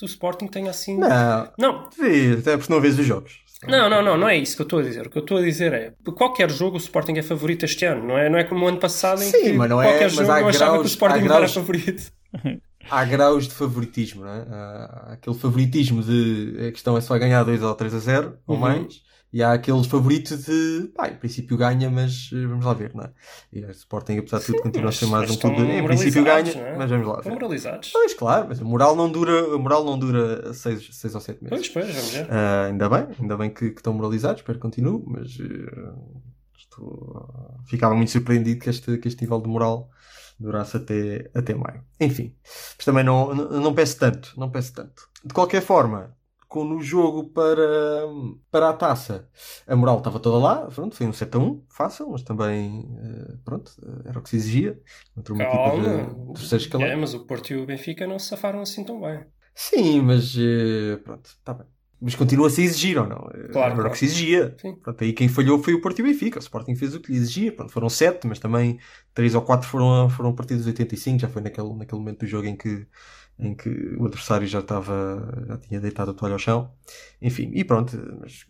o Sporting tenha assim. Não, não. Sim, até porque não vês os jogos. Não, não, não, não é isso que eu estou a dizer. O que eu estou a dizer é qualquer jogo o Sporting é favorito este ano, não é, não é como o ano passado em Sim, que mas não é, qualquer mas jogo eu achava que o Sporting graus, era favorito. Há graus de favoritismo, não é? Há aquele favoritismo de a questão é se vai ganhar 2 ou 3 a 0 uhum. ou mais e há aqueles favoritos de, pá, em princípio ganha, mas eh, vamos lá ver, não é? E o Sporting, apesar de tudo, continua a ser mais um clube. Em princípio ganha, é? mas vamos lá ver. moralizados. Pois, claro, mas a moral não dura, a moral não dura 6 seis, ou 7 meses. Pois, pois, vamos ver. Uh, ainda bem, ainda bem que, que, estão moralizados, espero que continue, mas uh, estou, uh, ficava muito surpreendido que este, que este nível de moral durasse até, até maio. Enfim, mas também não, não, não peço tanto, não peço tanto. De qualquer forma, no jogo para, para a taça. A moral estava toda lá, pronto, foi um 7 a 1, fácil, mas também, eh, pronto, era o que se exigia. Contra uma Calma. equipa de. É, mas o Porto e o Benfica não se safaram assim tão bem. Sim, mas eh, pronto, está bem. Mas continua a se exigir ou não? Eh, claro, era claro. o que se exigia. Pronto, aí quem falhou foi o Porto e o Benfica. O Sporting fez o que lhe exigia. Pronto, foram 7, mas também 3 ou 4 foram, foram partidos de 85. Já foi naquele, naquele momento do jogo em que em que o adversário já estava, já tinha deitado a toalha ao chão. Enfim, e pronto, mas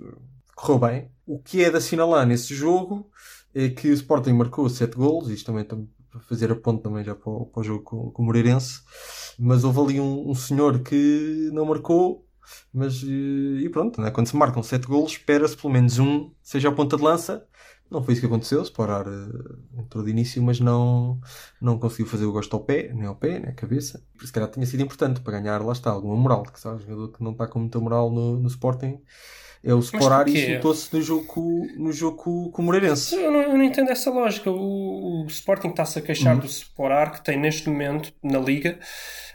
correu bem. O que é de assinalar nesse jogo é que o Sporting marcou 7 golos, isto também para fazer a ponte também já para o, para o jogo com, com, o Moreirense, mas houve ali um, um senhor que não marcou, mas e pronto, né? quando se marcam 7 golos, espera-se pelo menos um seja a ponta de lança não foi isso que aconteceu. o Sporar uh, entrou de início, mas não, não conseguiu fazer o gosto ao pé, nem ao pé, nem à cabeça. Por isso, calhar, tinha sido importante para ganhar, lá está, alguma moral. Que sabe, jogador que não está com muita moral no, no Sporting é o Sporar e soltou-se no jogo, com, no jogo com o Moreirense. Eu não, eu não entendo essa lógica. O, o Sporting está-se a queixar uhum. do Sporar, que tem neste momento na Liga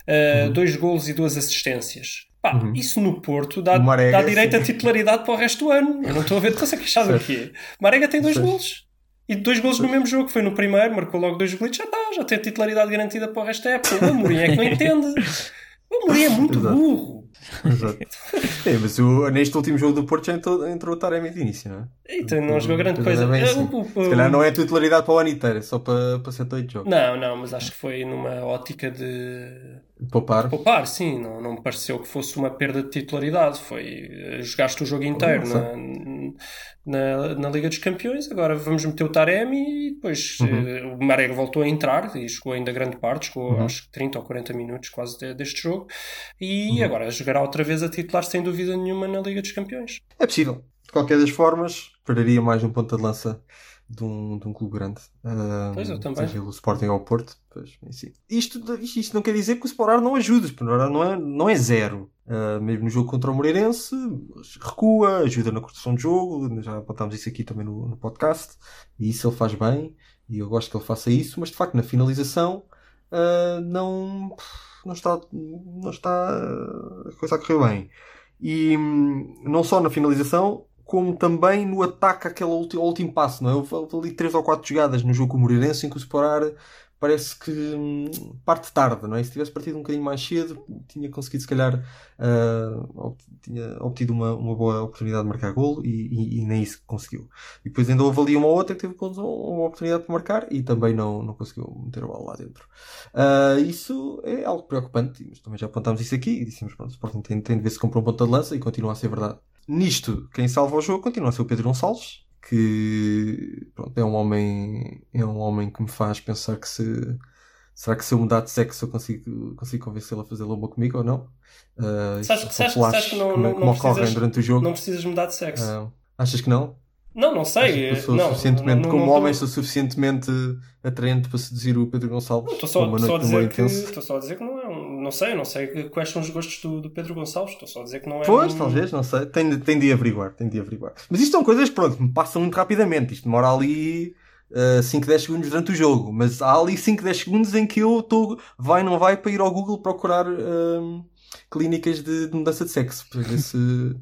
uh, uhum. dois golos e duas assistências. Pá, uhum. isso no Porto dá, dá direito a titularidade para o resto do ano. Eu não estou a ver, estás a queixar do quê? Marega tem dois golos. E dois golos no mesmo jogo. Foi no primeiro, marcou logo dois gols, já está, já tem a titularidade garantida para o resto da época. O Amorim é que não entende. O Amorim é muito burro. Exato. é, mas o, neste último jogo do Porto já entrou, entrou o Taremi de início, não é? Então não jogou grande coisa. Bem, é, o, Se calhar não é titularidade para o ano inteiro, é só para, para 7 8 jogos. Não, não, mas acho que foi numa ótica de. Poupar? Poupar, sim. Não, não me pareceu que fosse uma perda de titularidade. Foi. Eh, jogaste o jogo inteiro na, na, na, Liga dos Campeões, agora vamos meter o Taremi e depois uhum. uh, o Marega voltou a entrar e jogou ainda grande parte, jogou uhum. acho que 30 ou 40 minutos quase de, deste jogo. E uhum. agora jogará outra vez a titular sem dúvida nenhuma na Liga dos Campeões. É possível. De qualquer das formas, perderia mais um ponto de lança de um, de um clube grande. Uh, pois eu também. Seja o Sporting ao Porto. Pois, isto, isto não quer dizer que o Sporting não ajuda. O não é, não é zero. Uh, mesmo no jogo contra o Moreirense, recua, ajuda na construção de jogo. Já apontámos isso aqui também no, no podcast. E isso ele faz bem. E eu gosto que ele faça isso. Mas de facto, na finalização, uh, não, não, está, não está a coisa a correr bem. E hum, não só na finalização, como também no ataque aquele último passo, não é? Houve ali três ou quatro jogadas no jogo com o Moreirense em que o Sporar parece que hum, parte tarde, não é? Se tivesse partido um bocadinho mais cedo, tinha conseguido, se calhar, uh, tinha obtido uma, uma boa oportunidade de marcar golo e, e, e, nem isso conseguiu. E depois ainda houve ali uma outra que teve uma oportunidade para marcar e também não, não conseguiu meter a bola lá dentro. Uh, isso é algo preocupante, mas também já apontámos isso aqui e dissemos, pronto, o Sporting tem, tem de ver se compra um ponto de lança e continua a ser verdade. Nisto, quem salva o jogo continua a ser o Pedro Gonçalves, que pronto, é um homem é um homem que me faz pensar que se será que se eu mudar de sexo eu consigo, consigo convencê-lo a fazer lobo comigo ou não? Uh, sabes, que, sabes, sabes que não, não, não, precisas, durante o jogo. não precisas mudar de sexo. Uh, achas que não? Não, não sei. sou não, suficientemente, não, como não, homem, sou suficientemente atraente para seduzir o Pedro Gonçalves. Estou só, só, a dizer que, estou só a dizer que não é um, Não sei, não sei quais são os gostos do, do Pedro Gonçalves. Estou só a dizer que não é. Pois, um... talvez, não sei. Tem, tem de averiguar, tem de averiguar. Mas isto são coisas, pronto, me passam muito rapidamente. Isto demora ali. Uh, 5, 10 segundos durante o jogo, mas há ali 5, 10 segundos em que eu estou, vai, não vai, para ir ao Google procurar uh, clínicas de, de mudança de sexo, para ver se,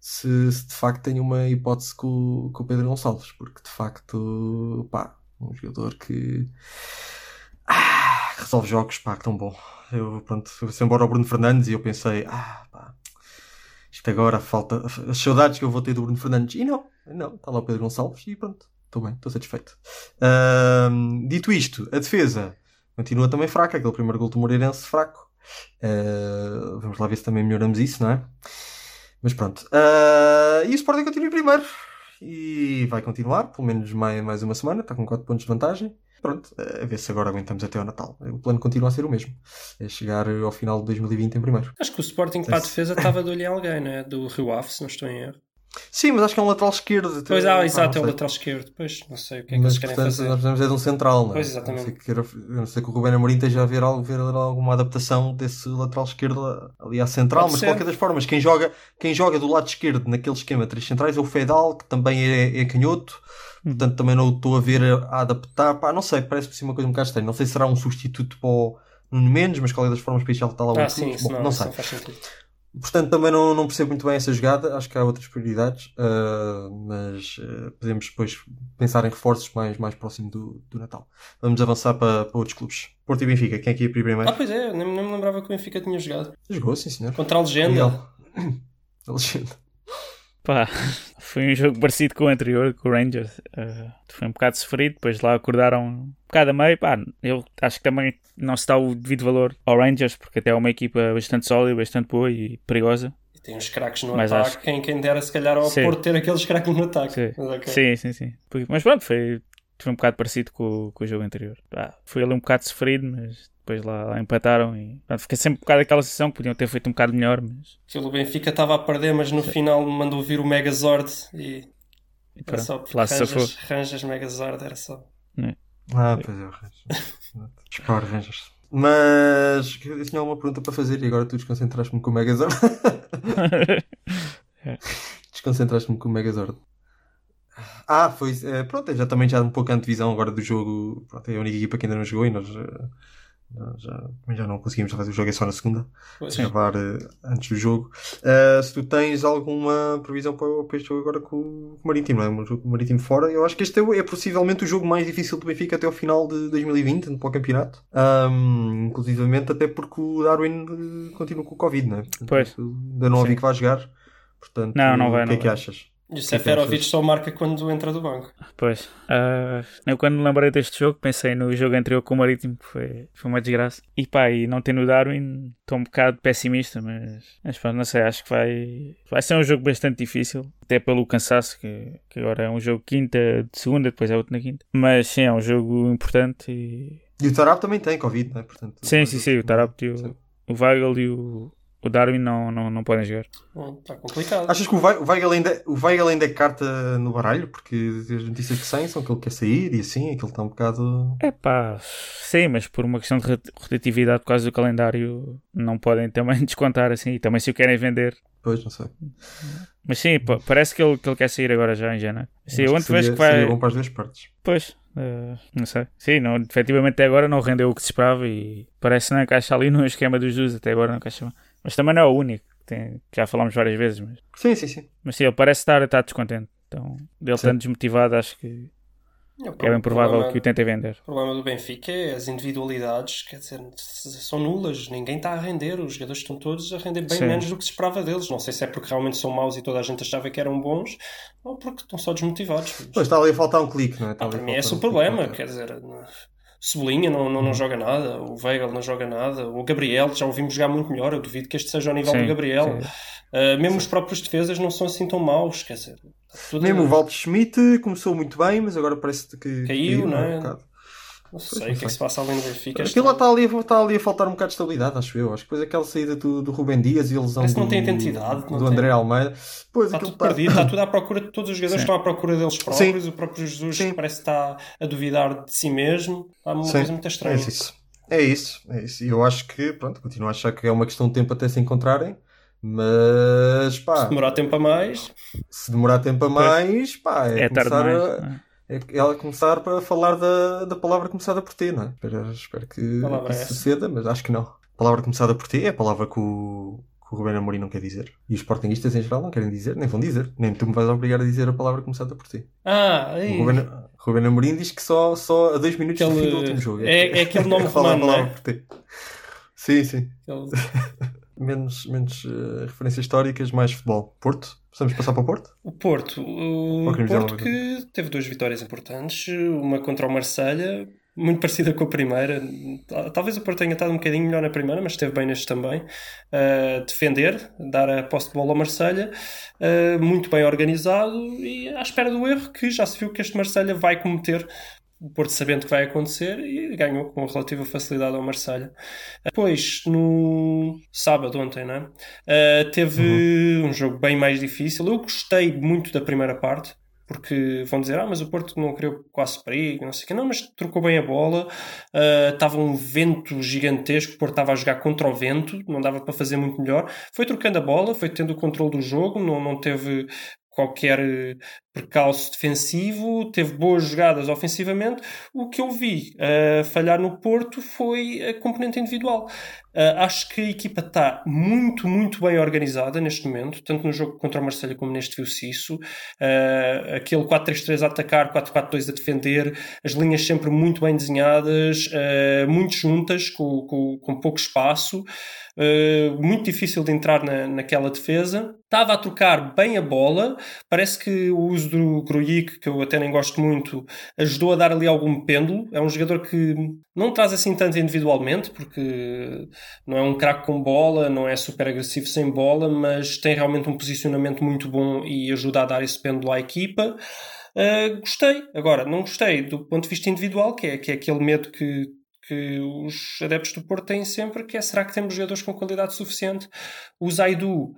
se, se, de facto tenho uma hipótese com, com o Pedro Gonçalves, porque de facto, pá, um jogador que ah, resolve jogos, pá, que tão bom. Eu, pronto, fui embora ao Bruno Fernandes e eu pensei, ah, pá, isto agora falta, as saudades que eu vou ter do Bruno Fernandes. E não, não, está lá o Pedro Gonçalves e pronto, estou bem, estou satisfeito. Uh, dito isto, a defesa continua também fraca, aquele primeiro gol do Moreirense fraco. Uh, vamos lá ver se também melhoramos isso, não é? Mas pronto. Uh, e o Sporting continua em primeiro. E vai continuar, pelo menos mais, mais uma semana. Está com 4 pontos de vantagem. Pronto, a ver se agora aguentamos até ao Natal. O plano continua a ser o mesmo. É chegar ao final de 2020 em primeiro. Acho que o Sporting para a defesa estava de olhar alguém, né? Do Rio Ave, se não estou em erro. Sim, mas acho que é um lateral esquerdo. Pois, ah, exato, é o lateral esquerdo. Pois, não sei o que é que mas, eles querem portanto, fazer. Nós precisamos é de um central, não é? Pois, exatamente. Não sei que, não sei que o Ruben Amorim esteja a ver, ver alguma adaptação desse lateral esquerdo ali à central, Pode mas ser. de qualquer das formas, quem joga, quem joga do lado esquerdo naquele esquema três centrais é o Fedal, que também é, é canhoto. Portanto, também não estou a ver a adaptar. Pá, não sei, parece-me assim uma coisa um bocado estranha. Não sei se será um substituto para o Nuno Mendes, mas qualquer das formas para isso está lá o ah, sim, Bom, não, não sei. Faz sentido. Portanto, também não, não percebo muito bem essa jogada. Acho que há outras prioridades, uh, mas uh, podemos depois pensar em reforços mais, mais próximo do, do Natal. Vamos avançar para, para outros clubes. Porto e Benfica, quem é que ia primeiro? Ah, pois é, nem, nem me lembrava que o Benfica tinha jogado. Jogou, sim, senhor. Contra a Legenda. A Legenda. Pá, foi um jogo parecido com o anterior, com o Rangers. Uh, foi um bocado sofrido, depois lá acordaram um bocado a meio. Pá, eu acho que também não se dá o devido valor ao Rangers, porque até é uma equipa bastante sólida, bastante boa e perigosa. E tem uns craques no Mas ataque, acho... quem, quem dera se calhar ao sim. Porto ter aqueles craques no ataque. Sim, okay. sim, sim, sim. Mas pronto, foi, foi um bocado parecido com, com o jogo anterior. Pá, foi ali um bocado sofrido, mas depois lá, lá empataram e pronto, fiquei sempre um bocado aquela sensação que podiam ter feito um bocado melhor. Mas... O Benfica estava a perder, mas no Sim. final mandou vir o Megazord e, e era só porque Ranjas, Ranjas Megazord era só. É. Ah, pois é, o Ranjas. Power Rangers. Mas eu tinha uma pergunta para fazer e agora tu desconcentraste-me com o Megazord. é. Desconcentraste-me com o Megazord. Ah, foi. É, pronto, já também já um pouco a antevisão agora do jogo. Pronto, é a única equipa que ainda não jogou e nós. Uh, Já, já não conseguimos fazer o jogo, é só na segunda. Gravar uh, antes do jogo. Uh, se tu tens alguma previsão para, para este jogo agora com, com o Marítimo, não é? Um jogo Marítimo fora, eu acho que este é, é, possivelmente o jogo mais difícil do Benfica até ao final de 2020, para o campeonato. Um, inclusivamente até porque o Darwin continua com o Covid, não é? Pois. Ainda não ouvi que vai jogar. Portanto, não, não vai, o que é que achas? E o Seferovic só marca quando entra do banco. Pois. Uh, eu quando me lembrei deste jogo pensei no jogo anterior com o Marítimo, que foi, foi uma desgraça. E pá, e não tendo o Darwin, estou um bocado pessimista, mas, mas pá, não sei, acho que vai, vai ser um jogo bastante difícil. Até pelo cansaço, que, que agora é um jogo quinta de segunda, depois é outro na quinta. Mas sim, é um jogo importante e... E o Tarap também tem Covid, não é? Portanto, sim, sim, sim, o Tarap e o, o Weigl e o, o Darwin não, não, não podem jogar. Está complicado. Achas que o Weigl ainda, o Weigl ainda é carta no baralho? Porque as notícias que saem são que ele quer sair e assim, aquilo está um bocado. É pá, sim, mas por uma questão de rotatividade por causa do calendário não podem também descontar assim. E também se o querem vender. Pois, não sei. Mas sim, parece que ele, que ele quer sair agora já em janeiro. Sim, onde seria, que vai. Seria bom para as duas partes. Pois, uh, não sei. Sim, não, efetivamente até agora não rendeu o que se esperava e parece que não encaixa ali no esquema dos dois, até agora não encaixa. Mas também não é o único. Tem, já falámos várias vezes. Mas... Sim, sim, sim. Mas sim, ele parece estar, estar descontente. Então, dele estando desmotivado, acho que é, é bem provável problema, que o tentem vender. O problema do Benfica é as individualidades, quer dizer, são nulas. Ninguém está a render. Os jogadores estão todos a render bem Sim. menos do que se esperava deles. Não sei se é porque realmente são maus e toda a gente achava que eram bons ou porque estão só desmotivados. Pois está ali a faltar um clique, não é? Ah, para mim é esse o problema. Quer dizer, Cebolinha não, não, não, joga nada, o Weigl não joga nada, o Gabriel já ouvimos jogar muito melhor. Eu duvido que este seja o nível sim, do Gabriel. Uh, mesmo sim. os próprios defesas não são assim tão maus, quer dizer. Mesmo o Walter Schmidt começou muito bem, mas agora parece que caiu, caiu não é? Um não sei o que é que se passa ali no Benfica. Aquilo lá está ali, está ali a faltar um bocado de estabilidade, acho eu. Acho que depois aquela saída do, do Rubem Dias e a lesão do, não tem identidade, do tem. André Almeida. Pois, está tudo está... perdido, está tudo à procura, todos os jogadores Sim. estão à procura deles próprios. Sim. O próprio Jesus Sim. parece que está a duvidar de si mesmo. Está uma Sim. coisa muito estranha. É isso. É isso, é isso. E eu acho que, pronto, continuo a achar que é uma questão de tempo até se encontrarem. Mas pá. Se demorar tempo a mais. Se demorar tempo a mais, pá, é, é começar mais, a, ela começar para falar da, da palavra começada por T, não é? Espero, espero que, que é suceda, mas acho que não. A palavra começada por T é a palavra que o, que o Rubén Amorim não quer dizer. E os sportingistas em geral não querem dizer, nem vão dizer. Nem tu me vais obrigar a dizer a palavra começada por T. Ah, aí. O Rubén, Rubén Amorim diz que só, só a dois minutos aquele, do fim do último jogo. É, é aquele nome romano, não é? Sim, sim. Aquele... menos, menos uh, referências históricas, mais futebol. Porto? Precisamos passar para o Porto? O Porto. O Porto que teve duas vitórias importantes. Uma contra o Marselha muito parecida com a primeira. Talvez o Porto tenha estado um bocadinho melhor na primeira, mas esteve bem neste também. Uh, defender, dar a posse de bola ao Marselha uh, muito bem organizado e à espera do erro que já se viu que este Marselha vai cometer o Porto sabendo que vai acontecer e ganhou com relativa facilidade ao Marselha. Depois, no sábado, ontem, né? Uh, teve uhum. um jogo bem mais difícil. Eu gostei muito da primeira parte. Porque vão dizer, ah, mas o Porto não criou quase perigo, não sei o quê. Não, mas trocou bem a bola. Uh, estava um vento gigantesco, o Porto estava a jogar contra o vento, não dava para fazer muito melhor. Foi trocando a bola, foi tendo o controle do jogo, não, não teve qualquer eh, percalço defensivo, teve boas jogadas ofensivamente. O que eu vi uh, falhar no Porto foi a componente individual. Uh, acho que a equipa está muito, muito bem organizada neste momento, tanto no jogo contra o Marcelo como neste viu-se. Uh, aquele 4-3-3 a atacar, 4-4-2 a defender, as linhas sempre muito bem desenhadas, muito juntas, com, com, com pouco espaço. Uh, muito difícil de entrar na, naquela defesa. Estava a trocar bem a bola. Parece que o uso do Grujic, que eu até nem gosto muito, ajudou a dar ali algum pêndulo. É um jogador que não traz assim tanto individualmente, porque não é um craque com bola, não é super agressivo sem bola, mas tem realmente um posicionamento muito bom e ajuda a dar esse pêndulo à equipa. Uh, gostei. Agora, não gostei do ponto de vista individual, que é, que é aquele medo que que os adeptos do Porto têm sempre, que é será que temos jogadores com qualidade suficiente? O Zaidu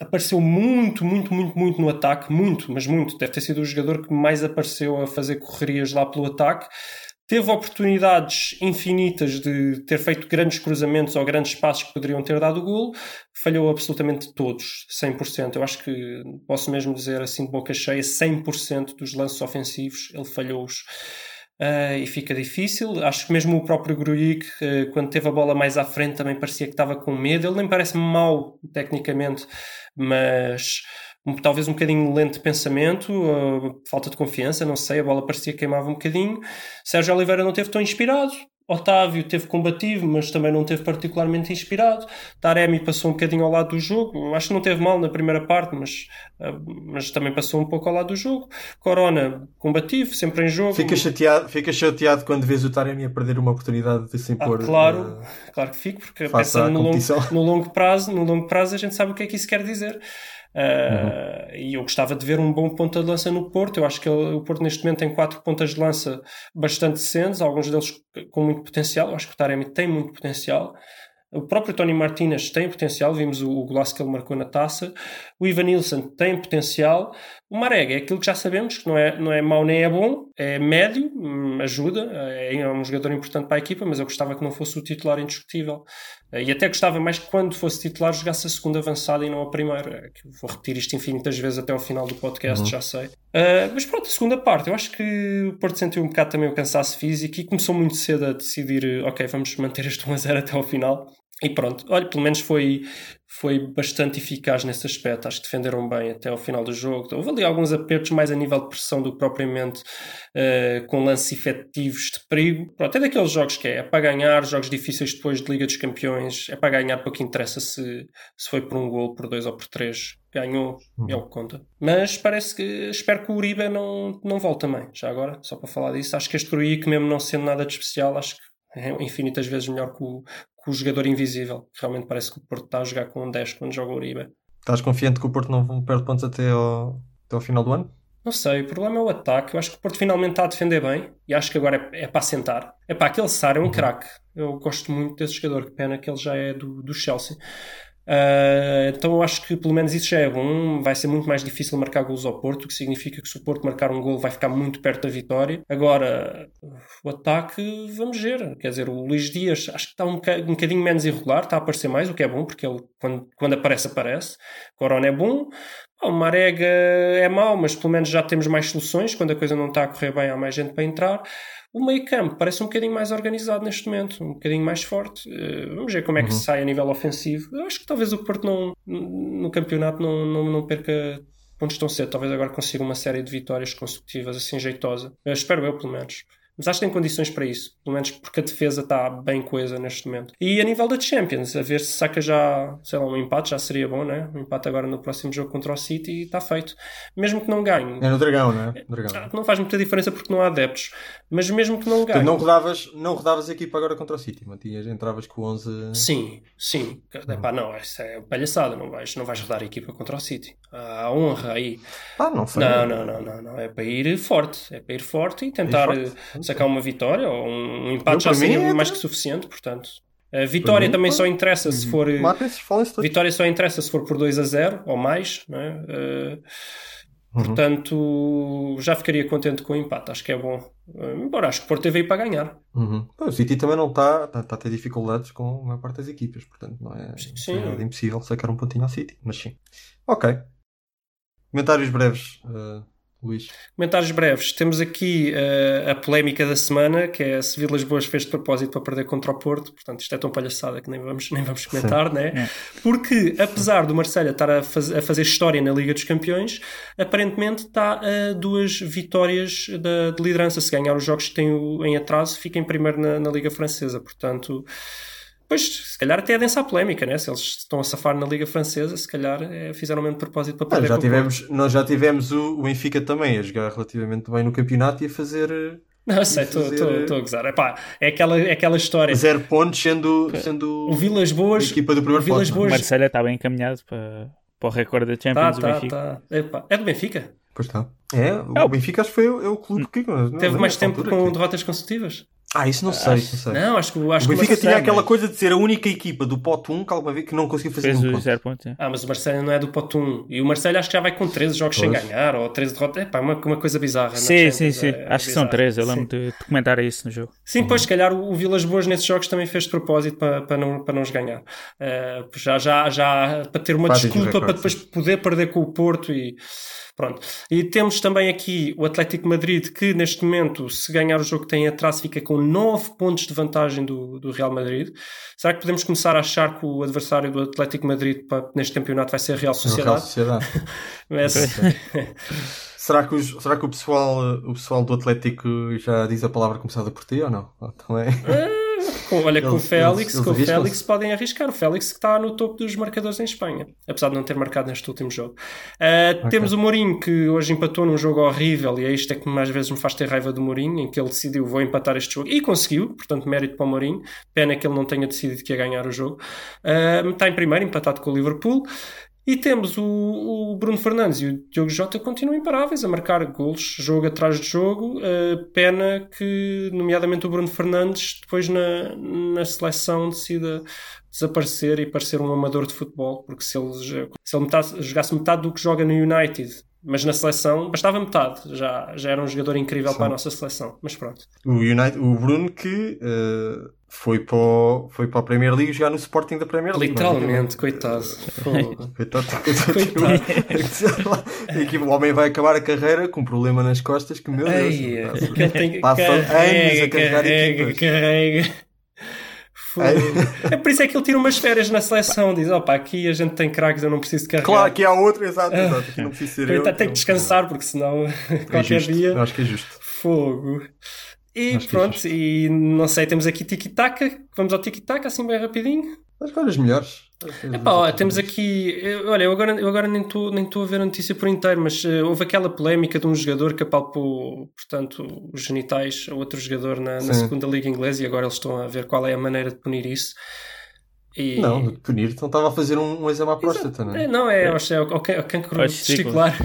apareceu muito, muito, muito, muito no ataque, muito, mas muito. Deve ter sido o jogador que mais apareceu a fazer correrias lá pelo ataque. Teve oportunidades infinitas de ter feito grandes cruzamentos ou grandes passos que poderiam ter dado o gol. Falhou absolutamente todos, 100%. Eu acho que posso mesmo dizer assim de boca cheia, 100% dos lances ofensivos ele falhou-os. Uh, e fica difícil. Acho que mesmo o próprio Grujic, uh, quando teve a bola mais à frente, também parecia que estava com medo. Ele nem parece mau tecnicamente, mas um, talvez um bocadinho lento de pensamento, uh, falta de confiança, não sei. A bola parecia que queimava um bocadinho. Sérgio Oliveira não teve tão inspirado. Otávio teve combativo, mas também não teve particularmente inspirado. Taremi passou um bocadinho ao lado do jogo. Acho que não teve mal na primeira parte, mas, uh, mas também passou um pouco ao lado do jogo. Corona, combativo, sempre em jogo. Fica chateado, fica chateado quando vês o Taremi a perder uma oportunidade de se impor. Ah, claro, uh, claro que fico, porque pensando no longo, no longo prazo, no longo prazo a gente sabe o que é que isso quer dizer. Uh, E eu gostava de ver um bom ponta de lança no Porto. Eu acho que ele, o Porto neste momento tem quatro pontas de lança bastante decentes, alguns deles com muito potencial. Eu acho que o Taremi tem muito potencial. O próprio Tony Martinez tem potencial, vimos o, o golaço que ele marcou na taça. O Ivan Nilsson tem potencial. O Marega é aquilo que já sabemos, que não é, não é mau nem é bom, é médio, hum, ajuda, é, é um jogador importante para a equipa, mas eu gostava que não fosse o titular indiscutível. Eh, e até gostava mais que quando fosse titular jogasse a segunda avançada e não a primeira. É vou repetir isto infinitas vezes até ao final do podcast, uhum. já sei. Uh, mas pronto, a segunda parte, eu acho que o Porto sentiu um bocado também o cansaço físico e começou muito cedo a decidir, ok, vamos manter este 1 a 0 até ao final. E pronto, olha, pelo menos foi, foi bastante eficaz nesse aspecto. Acho que defenderam bem até ao final do jogo. Houve ali alguns apertos mais a nível de pressão do que propriamente uh, com lances efetivos de perigo. Pronto, é daqueles jogos que é, é para ganhar, jogos difíceis depois de Liga dos Campeões, é para ganhar, pouco interessa se, se foi por um gol, por dois ou por três. Ganhou, é o que conta. Mas parece que espero que o Uribe não, não volte também. Já agora, só para falar disso, acho que este Uribe, mesmo não sendo nada de especial, acho que é infinitas vezes melhor que o, o jogador invisível. Realmente parece que o Porto está a jogar com um 10 quando joga o Uribe. Estás confiante que o Porto não perde pontos até ao, até ao final do ano? Não sei, o problema é o ataque. Eu acho que o Porto finalmente está a defender bem e acho que agora é, é para sentar. É para aquele Sar é um uhum. craque. Eu gosto muito desse jogador, que pena que ele já é do, do Chelsea. Uh, então eu acho que pelo menos isso já é bom. Vai ser muito mais difícil marcar gols ao Porto, o que significa que se o Porto marcar um gol vai ficar muito perto da vitória. Agora, o ataque, vamos ver. Quer dizer, o Luís Dias acho que está um, um bocadinho menos irregular, está a aparecer mais, o que é bom, porque ele quando, quando aparece, aparece. Corona é bom. O Marega é mau, mas pelo menos já temos mais soluções. Quando a coisa não está a correr bem, há mais gente para entrar. O meio campo parece um bocadinho mais organizado neste momento, um bocadinho mais forte. Uh, vamos ver como é que uhum. sai a nível ofensivo. Eu acho que talvez o Porto não, no campeonato não, não, não perca pontos tão cedo. Talvez agora consiga uma série de vitórias consecutivas assim jeitosa. Eu espero eu, pelo menos. Mas acho que tem condições para isso, pelo menos porque a defesa está bem coesa neste momento. E a nível da Champions, a ver se saca já, sei lá, um empate já seria bom, né? Um empate agora no próximo jogo contra o City e está feito. Mesmo que não ganhe. É no Dragão, né? Dragão. Ah, não faz muita diferença porque não há adeptos. Mas mesmo que não ganhe. não rodavas, não rodavas a equipa agora contra o City, Matias? Entravas com 11. Sim, sim. Uhum. Epá, não, isso é palhaçada. Não vais, não vais rodar a equipa contra o City. Há honra aí. Ah, não foi. Não, não, não, não, não. É para ir forte. É para ir forte e tentar forte. Sacar uma vitória ou um empate já seria é mais que suficiente, portanto. A vitória também só interessa se for. Vitória só interessa se for por 2 a 0 ou mais, não é? Uh, Uhum. Portanto, já ficaria contente com o empate. Acho que é bom. Uh, embora acho que o Porto teve aí para ganhar. Uhum. O City também não está, está, está, a ter dificuldades com a maior parte das equipas. Portanto, não é, sim, sim. é impossível sacar um pontinho ao City. Mas sim. Ok. Comentários breves. Uh, Luís. Comentários breves. Temos aqui uh, a polémica da semana, que é se Vilas Boas fez de propósito para perder contra o Porto. Portanto, isto é tão palhaçada que nem vamos, nem vamos comentar, né? É. Porque, apesar do Marselha estar a, faz, a, fazer história na Liga dos Campeões, aparentemente está a duas vitórias da, de liderança. Se ganhar os jogos que tem em atraso, fica em primeiro na, na Liga Francesa. Portanto Pois, se calhar até é densa a polémica, né? Se eles estão a safar na Liga Francesa, se calhar é, fizeram mesmo de propósito para perder. Ah, já tivemos, nós já tivemos o, o Benfica também a jogar relativamente bem no campeonato e a fazer. Não sei, estou a gozar. Epá, é, aquela, é aquela história. Zero pontos sendo, sendo o Vilas Boas, a equipa do primeiro o Vilas Boas... O Marcelo está bem encaminhado para, para o recorde da Champions tá, do tá, Benfica. Tá. Epá, é do Benfica? Pois está. É, o é. Benfica acho que foi é o clube que. Teve mais tempo com que... derrotas consecutivas? Ah, isso não sei, acho, sei. Não, acho que, acho o Benfica tinha aquela coisa de ser a única equipa do pote 1 que alguma vez que não conseguiu fazer Fez um o zero ponto. Ah, mas o Marcelo não é do pote 1. E o Marcelo acho que já vai com 13 jogos pois. sem ganhar, ou 13 derrotas. É pá, uma, uma coisa bizarra. Sim, sim, sim. É, acho que são 13. Eu lembro de, de comentar isso no jogo. Sim, pois, se calhar o, o Vilas Boas nesses jogos também fez de propósito para, para, não, para não os ganhar. Uh, já, já, já para ter uma desculpa para depois poder perder com o Porto e Pronto. E temos também aqui o Atlético Madrid, que neste momento, se ganhar o jogo que tem atrás, fica com 9 pontos de vantagem do, do Real Madrid. Será que podemos começar a achar que o adversário do Atlético Madrid neste campeonato vai ser a Real Sociedade? Real Sociedade. Mas... será, que os, será que o pessoal, o pessoal do Atlético já diz a palavra começada por ti ou não? Também. É olha, com o Félix, eles, com o Félix podem arriscar. O Félix que está no topo dos marcadores em Espanha, apesar de não ter marcado neste último jogo. Uh, okay. Temos o Mourinho que hoje empatou num jogo horrível, e é isto é que mais vezes me faz ter raiva do Mourinho, em que ele decidiu vou empatar este jogo e conseguiu, portanto, mérito para o Mourinho. Pena que ele não tenha decidido que ia ganhar o jogo. Uh, está em primeiro, empatado com o Liverpool. E temos o, o, Bruno Fernandes e o Diogo Jota continuam imparáveis a marcar golos, jogo atrás de jogo. Uh, pena que, nomeadamente, o Bruno Fernandes, depois na, na seleção, decida desaparecer e parecer um amador de futebol, porque se ele, se ele metade, jogasse metade do que joga no United mas na seleção bastava metade, já, já era um jogador incrível Sim. para a nossa seleção. Mas pronto. O, United, o Bruno que uh, foi, para o, foi para a Premier League jogar no Sporting da Premier League. Literalmente, coitado. coitado. coitado. o homem vai acabar a carreira com um problema nas costas que, meu Deus, passa carrega, anos a carregar carrega, carrega. É por isso é que ele tira umas férias na seleção. Diz: opa, aqui a gente tem craques, eu não preciso de carregar. Claro, aqui há outro, exato, exato. Aqui não preciso ser eu. Tem que descansar, porque senão é qualquer justo. dia. Eu acho que é justo. Fogo. E é pronto, e não sei, temos aqui tiki-taka. Vamos ao tiki-taka assim bem rapidinho. As coisas melhores. Epá, ó, temos aqui. Olha, eu agora, eu agora nem estou nem a ver a notícia por inteiro, mas uh, houve aquela polémica de um jogador que apalpou, portanto, os genitais a outro jogador na, na segunda Liga Inglesa e agora eles estão a ver qual é a maneira de punir isso. E... Não, de punir, então estava a fazer um, um exame à próstata, não é? Não, é, é. É o, o, cancro testicular.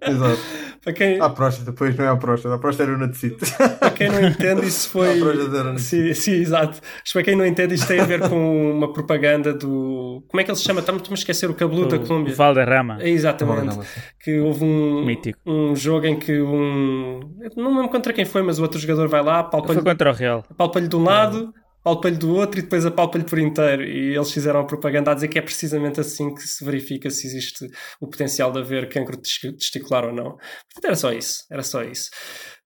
Exato. Para quem... A próstata, depois não é a próstata, a próstata era o nacite. Para quem não entende, isso foi. A próstata era sim, sim, exato. Mas para quem não entende, isto tem a ver com uma propaganda do. Como é que ele se chama? Estamos a esquecer o cabeludo da Colômbia. Valderrama. É, exatamente. Valderrama, que houve um, Mítico. um jogo em que um. Não lembro contra quem foi, mas o outro jogador vai lá, palpa-lhe. Foi contra o Real. Palpa-lhe de um lado palpa-lhe do outro e depois apalpa-lhe por inteiro. E eles fizeram a propaganda a dizer que é precisamente assim que se verifica se existe o potencial de haver cancro testicular ou não. Portanto, era só isso. Era só isso.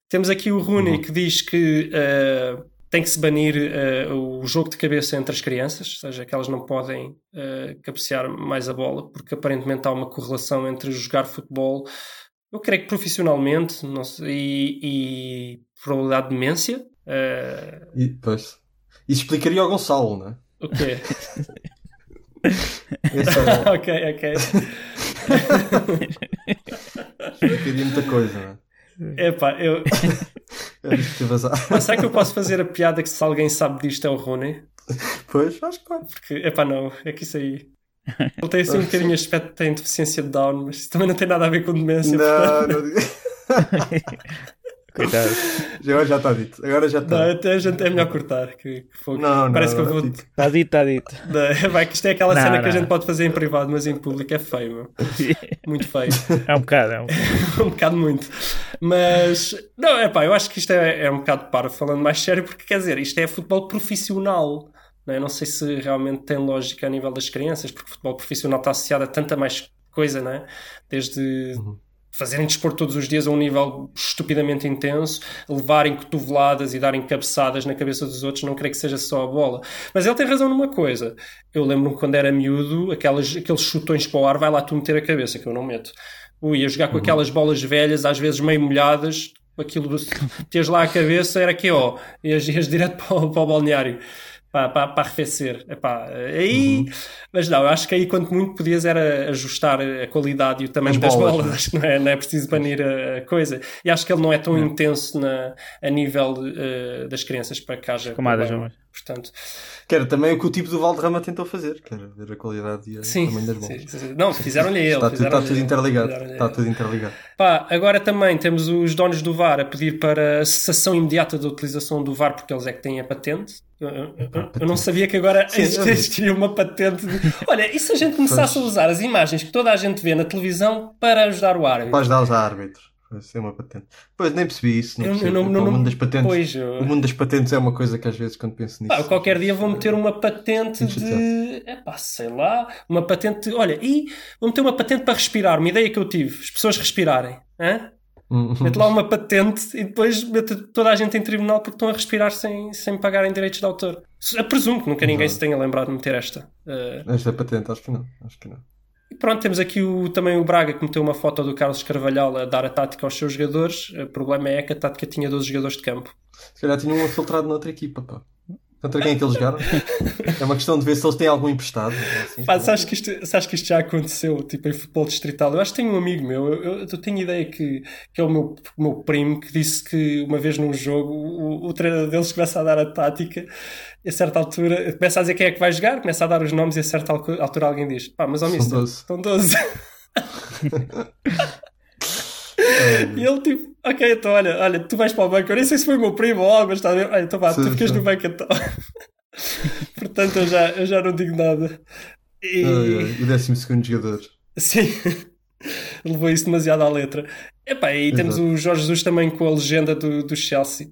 Temos aqui o Rooney uhum. que diz que uh, tem que se banir uh, o jogo de cabeça entre as crianças, ou seja, que elas não podem uh, cabecear mais a bola, porque aparentemente há uma correlação entre jogar futebol, eu creio que profissionalmente sei, e, e probabilidade de demência. Uh, e, pois. Isso explicaria ao Gonçalo, não é? O quê? é... ok, ok. explicaria muita coisa, não é? Epá, eu. Mas será que eu posso fazer a piada que se alguém sabe disto é o Rony? Pois, acho que pode. Porque, epá, não, é que isso aí. Ele tem assim um bocadinho aspecto tem deficiência de Down, mas também não tem nada a ver com demência. Não, portanto... não Coitado. Agora já está dito. Agora já está. Não, até a gente é melhor cortar. Que, que foi, não, parece não, que eu vou. Está dito, está dito. Não, vai, que isto é aquela não, cena não. que a gente pode fazer em privado, mas em público é feio, meu. Muito feio. É um bocado, é um, um bocado muito. Mas, não, é pá, eu acho que isto é, é um bocado para falando mais sério, porque quer dizer, isto é futebol profissional. Não, é? não sei se realmente tem lógica a nível das crianças, porque o futebol profissional está associado a tanta mais coisa, não é? Desde. Uhum fazerem desporto todos os dias a um nível estupidamente intenso, levarem cotoveladas e darem cabeçadas na cabeça dos outros, não creio que seja só a bola. Mas ele tem razão numa coisa. Eu lembro-me quando era miúdo, aquelas, aqueles chutões para o ar, vai lá tu meter a cabeça, que eu não meto. Ui, ia jogar com uhum. aquelas bolas velhas, às vezes meio molhadas, aquilo, teres lá a cabeça, era que ó, ias, ias direto para o, para o balneário para, para, para arrefecer. Epá, aí, uhum. Mas não, eu acho que aí quanto muito podias era ajustar a qualidade e o tamanho As das bolas. bolas. Acho que não é, não é preciso banir a, coisa. E acho que ele não é tão intenso na, a nível uh, das crianças para que haja Camadas, Portanto, que era também o que o tipo do Valderrama tentou fazer, que era ver a qualidade e o tamanho das bolas. Sim, sim. Não, fizeram-lhe ele. Está, fizeram está tudo interligado. Está tudo interligado. Pá, agora também temos os donos do VAR a pedir para a cessação imediata da utilização do VAR porque eles é que têm a patente. Eu, eu, eu não sabia que agora existia uma patente. De... Olha, e se a gente começasse a usar as imagens que toda a gente vê na televisão para ajudar o árbitro? Para ajudar os árbitros. Vai ser uma patente. Pois nem percebi isso. Não percebi. Não, não, o, mundo das patentes, pois, eu... o mundo das patentes é uma coisa que às vezes quando penso nisso. Pá, qualquer dia vou meter uma patente de. É pá, sei lá. Uma patente. Olha, e vou meter uma patente para respirar. Uma ideia que eu tive. As pessoas respirarem. Hã? Uhum. Mete lá uma patente e depois mete toda a gente em tribunal porque estão a respirar sem, sem pagarem direitos de autor. Eu presumo que nunca ninguém se tenha lembrado de meter esta. Uh... Esta patente, acho que não. Acho que não. E pronto, temos aqui o, também o Braga que meteu uma foto do Carlos Carvalhal a dar a tática aos seus jogadores. O problema é que a tática tinha 12 jogadores de campo. Se calhar tinham um filtrado noutra equipa, pá. Contra quem é que eles jogaram? é uma questão de ver se eles têm algum emprestado. Assim, Pá, sabes, que isto, sabes que isto já aconteceu tipo, em futebol distrital? Eu acho que tenho um amigo meu, eu, eu, tenho ideia que, que é o meu, meu primo, que disse que uma vez num jogo o, o treinador deles começa a dar a tática e a certa altura começa a dizer quem é que vai jogar, começa a dar os nomes e a certa altura alguém diz: Pá, mas ao menos estão 12. e ele tipo, ok, então olha, olha, tu vais para o banco, eu nem sei se foi o meu primo ou algo, mas está a ver, olha, então vá, sim, tu ficas sim. no banco então. Portanto, eu já, eu já não digo nada. E... o décimo segundo jogador. Sim, levou isso demasiado à letra. Epá, e Exato. temos o Jorge Jesus também com a legenda do, do Chelsea.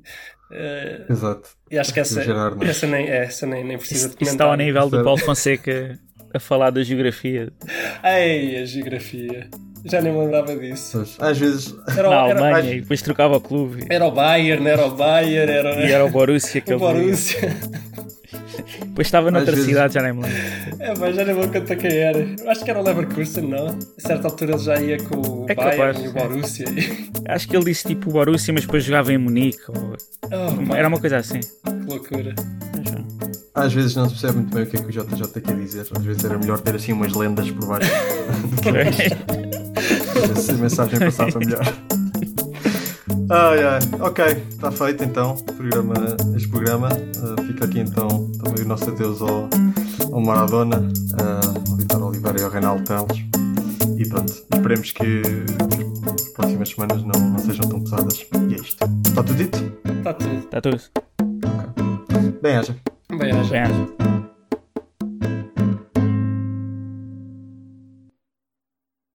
Uh, Exato. E acho que essa, Gerard, essa, nem, é, essa nem, nem precisa isso, de comentar. Está ao nível do Paulo Fonseca a falar da geografia. Ei, a geografia. Já nem me lembrava disso. Às vezes. Era, Na era, Alemanha, e depois trocava o clube. Era o Bayern, era o Bayern, era. E era o Borussia que o Borussia. Depois estava noutra vezes... cidade, já nem me lembro. É, mas já nem me lembro quanto quem era. Acho que era o Leverkusen, não? A certa altura ele já ia com o é Bayern capaz, e o Borussia. É. Acho que ele disse tipo o Borussia, mas depois jogava em Munique. Ou... Oh, era uma coisa assim. Que loucura. Às vezes não se percebe muito bem o que é que o JJ quer dizer. Às vezes era melhor ter assim umas lendas por baixo. Essa mensagem passava melhor. Ai ai, ok, está feito então programa, este programa. Uh, fica aqui então também o nosso adeus ao, ao Maradona, uh, ao Vitor Oliveira e ao Reinaldo Teles. E pronto, esperemos que as próximas semanas não, não sejam tão pesadas. E é isto. Está tudo dito? Está tudo. Está tudo. Ok. Bem-aja. Bem-aja. Bem-aja.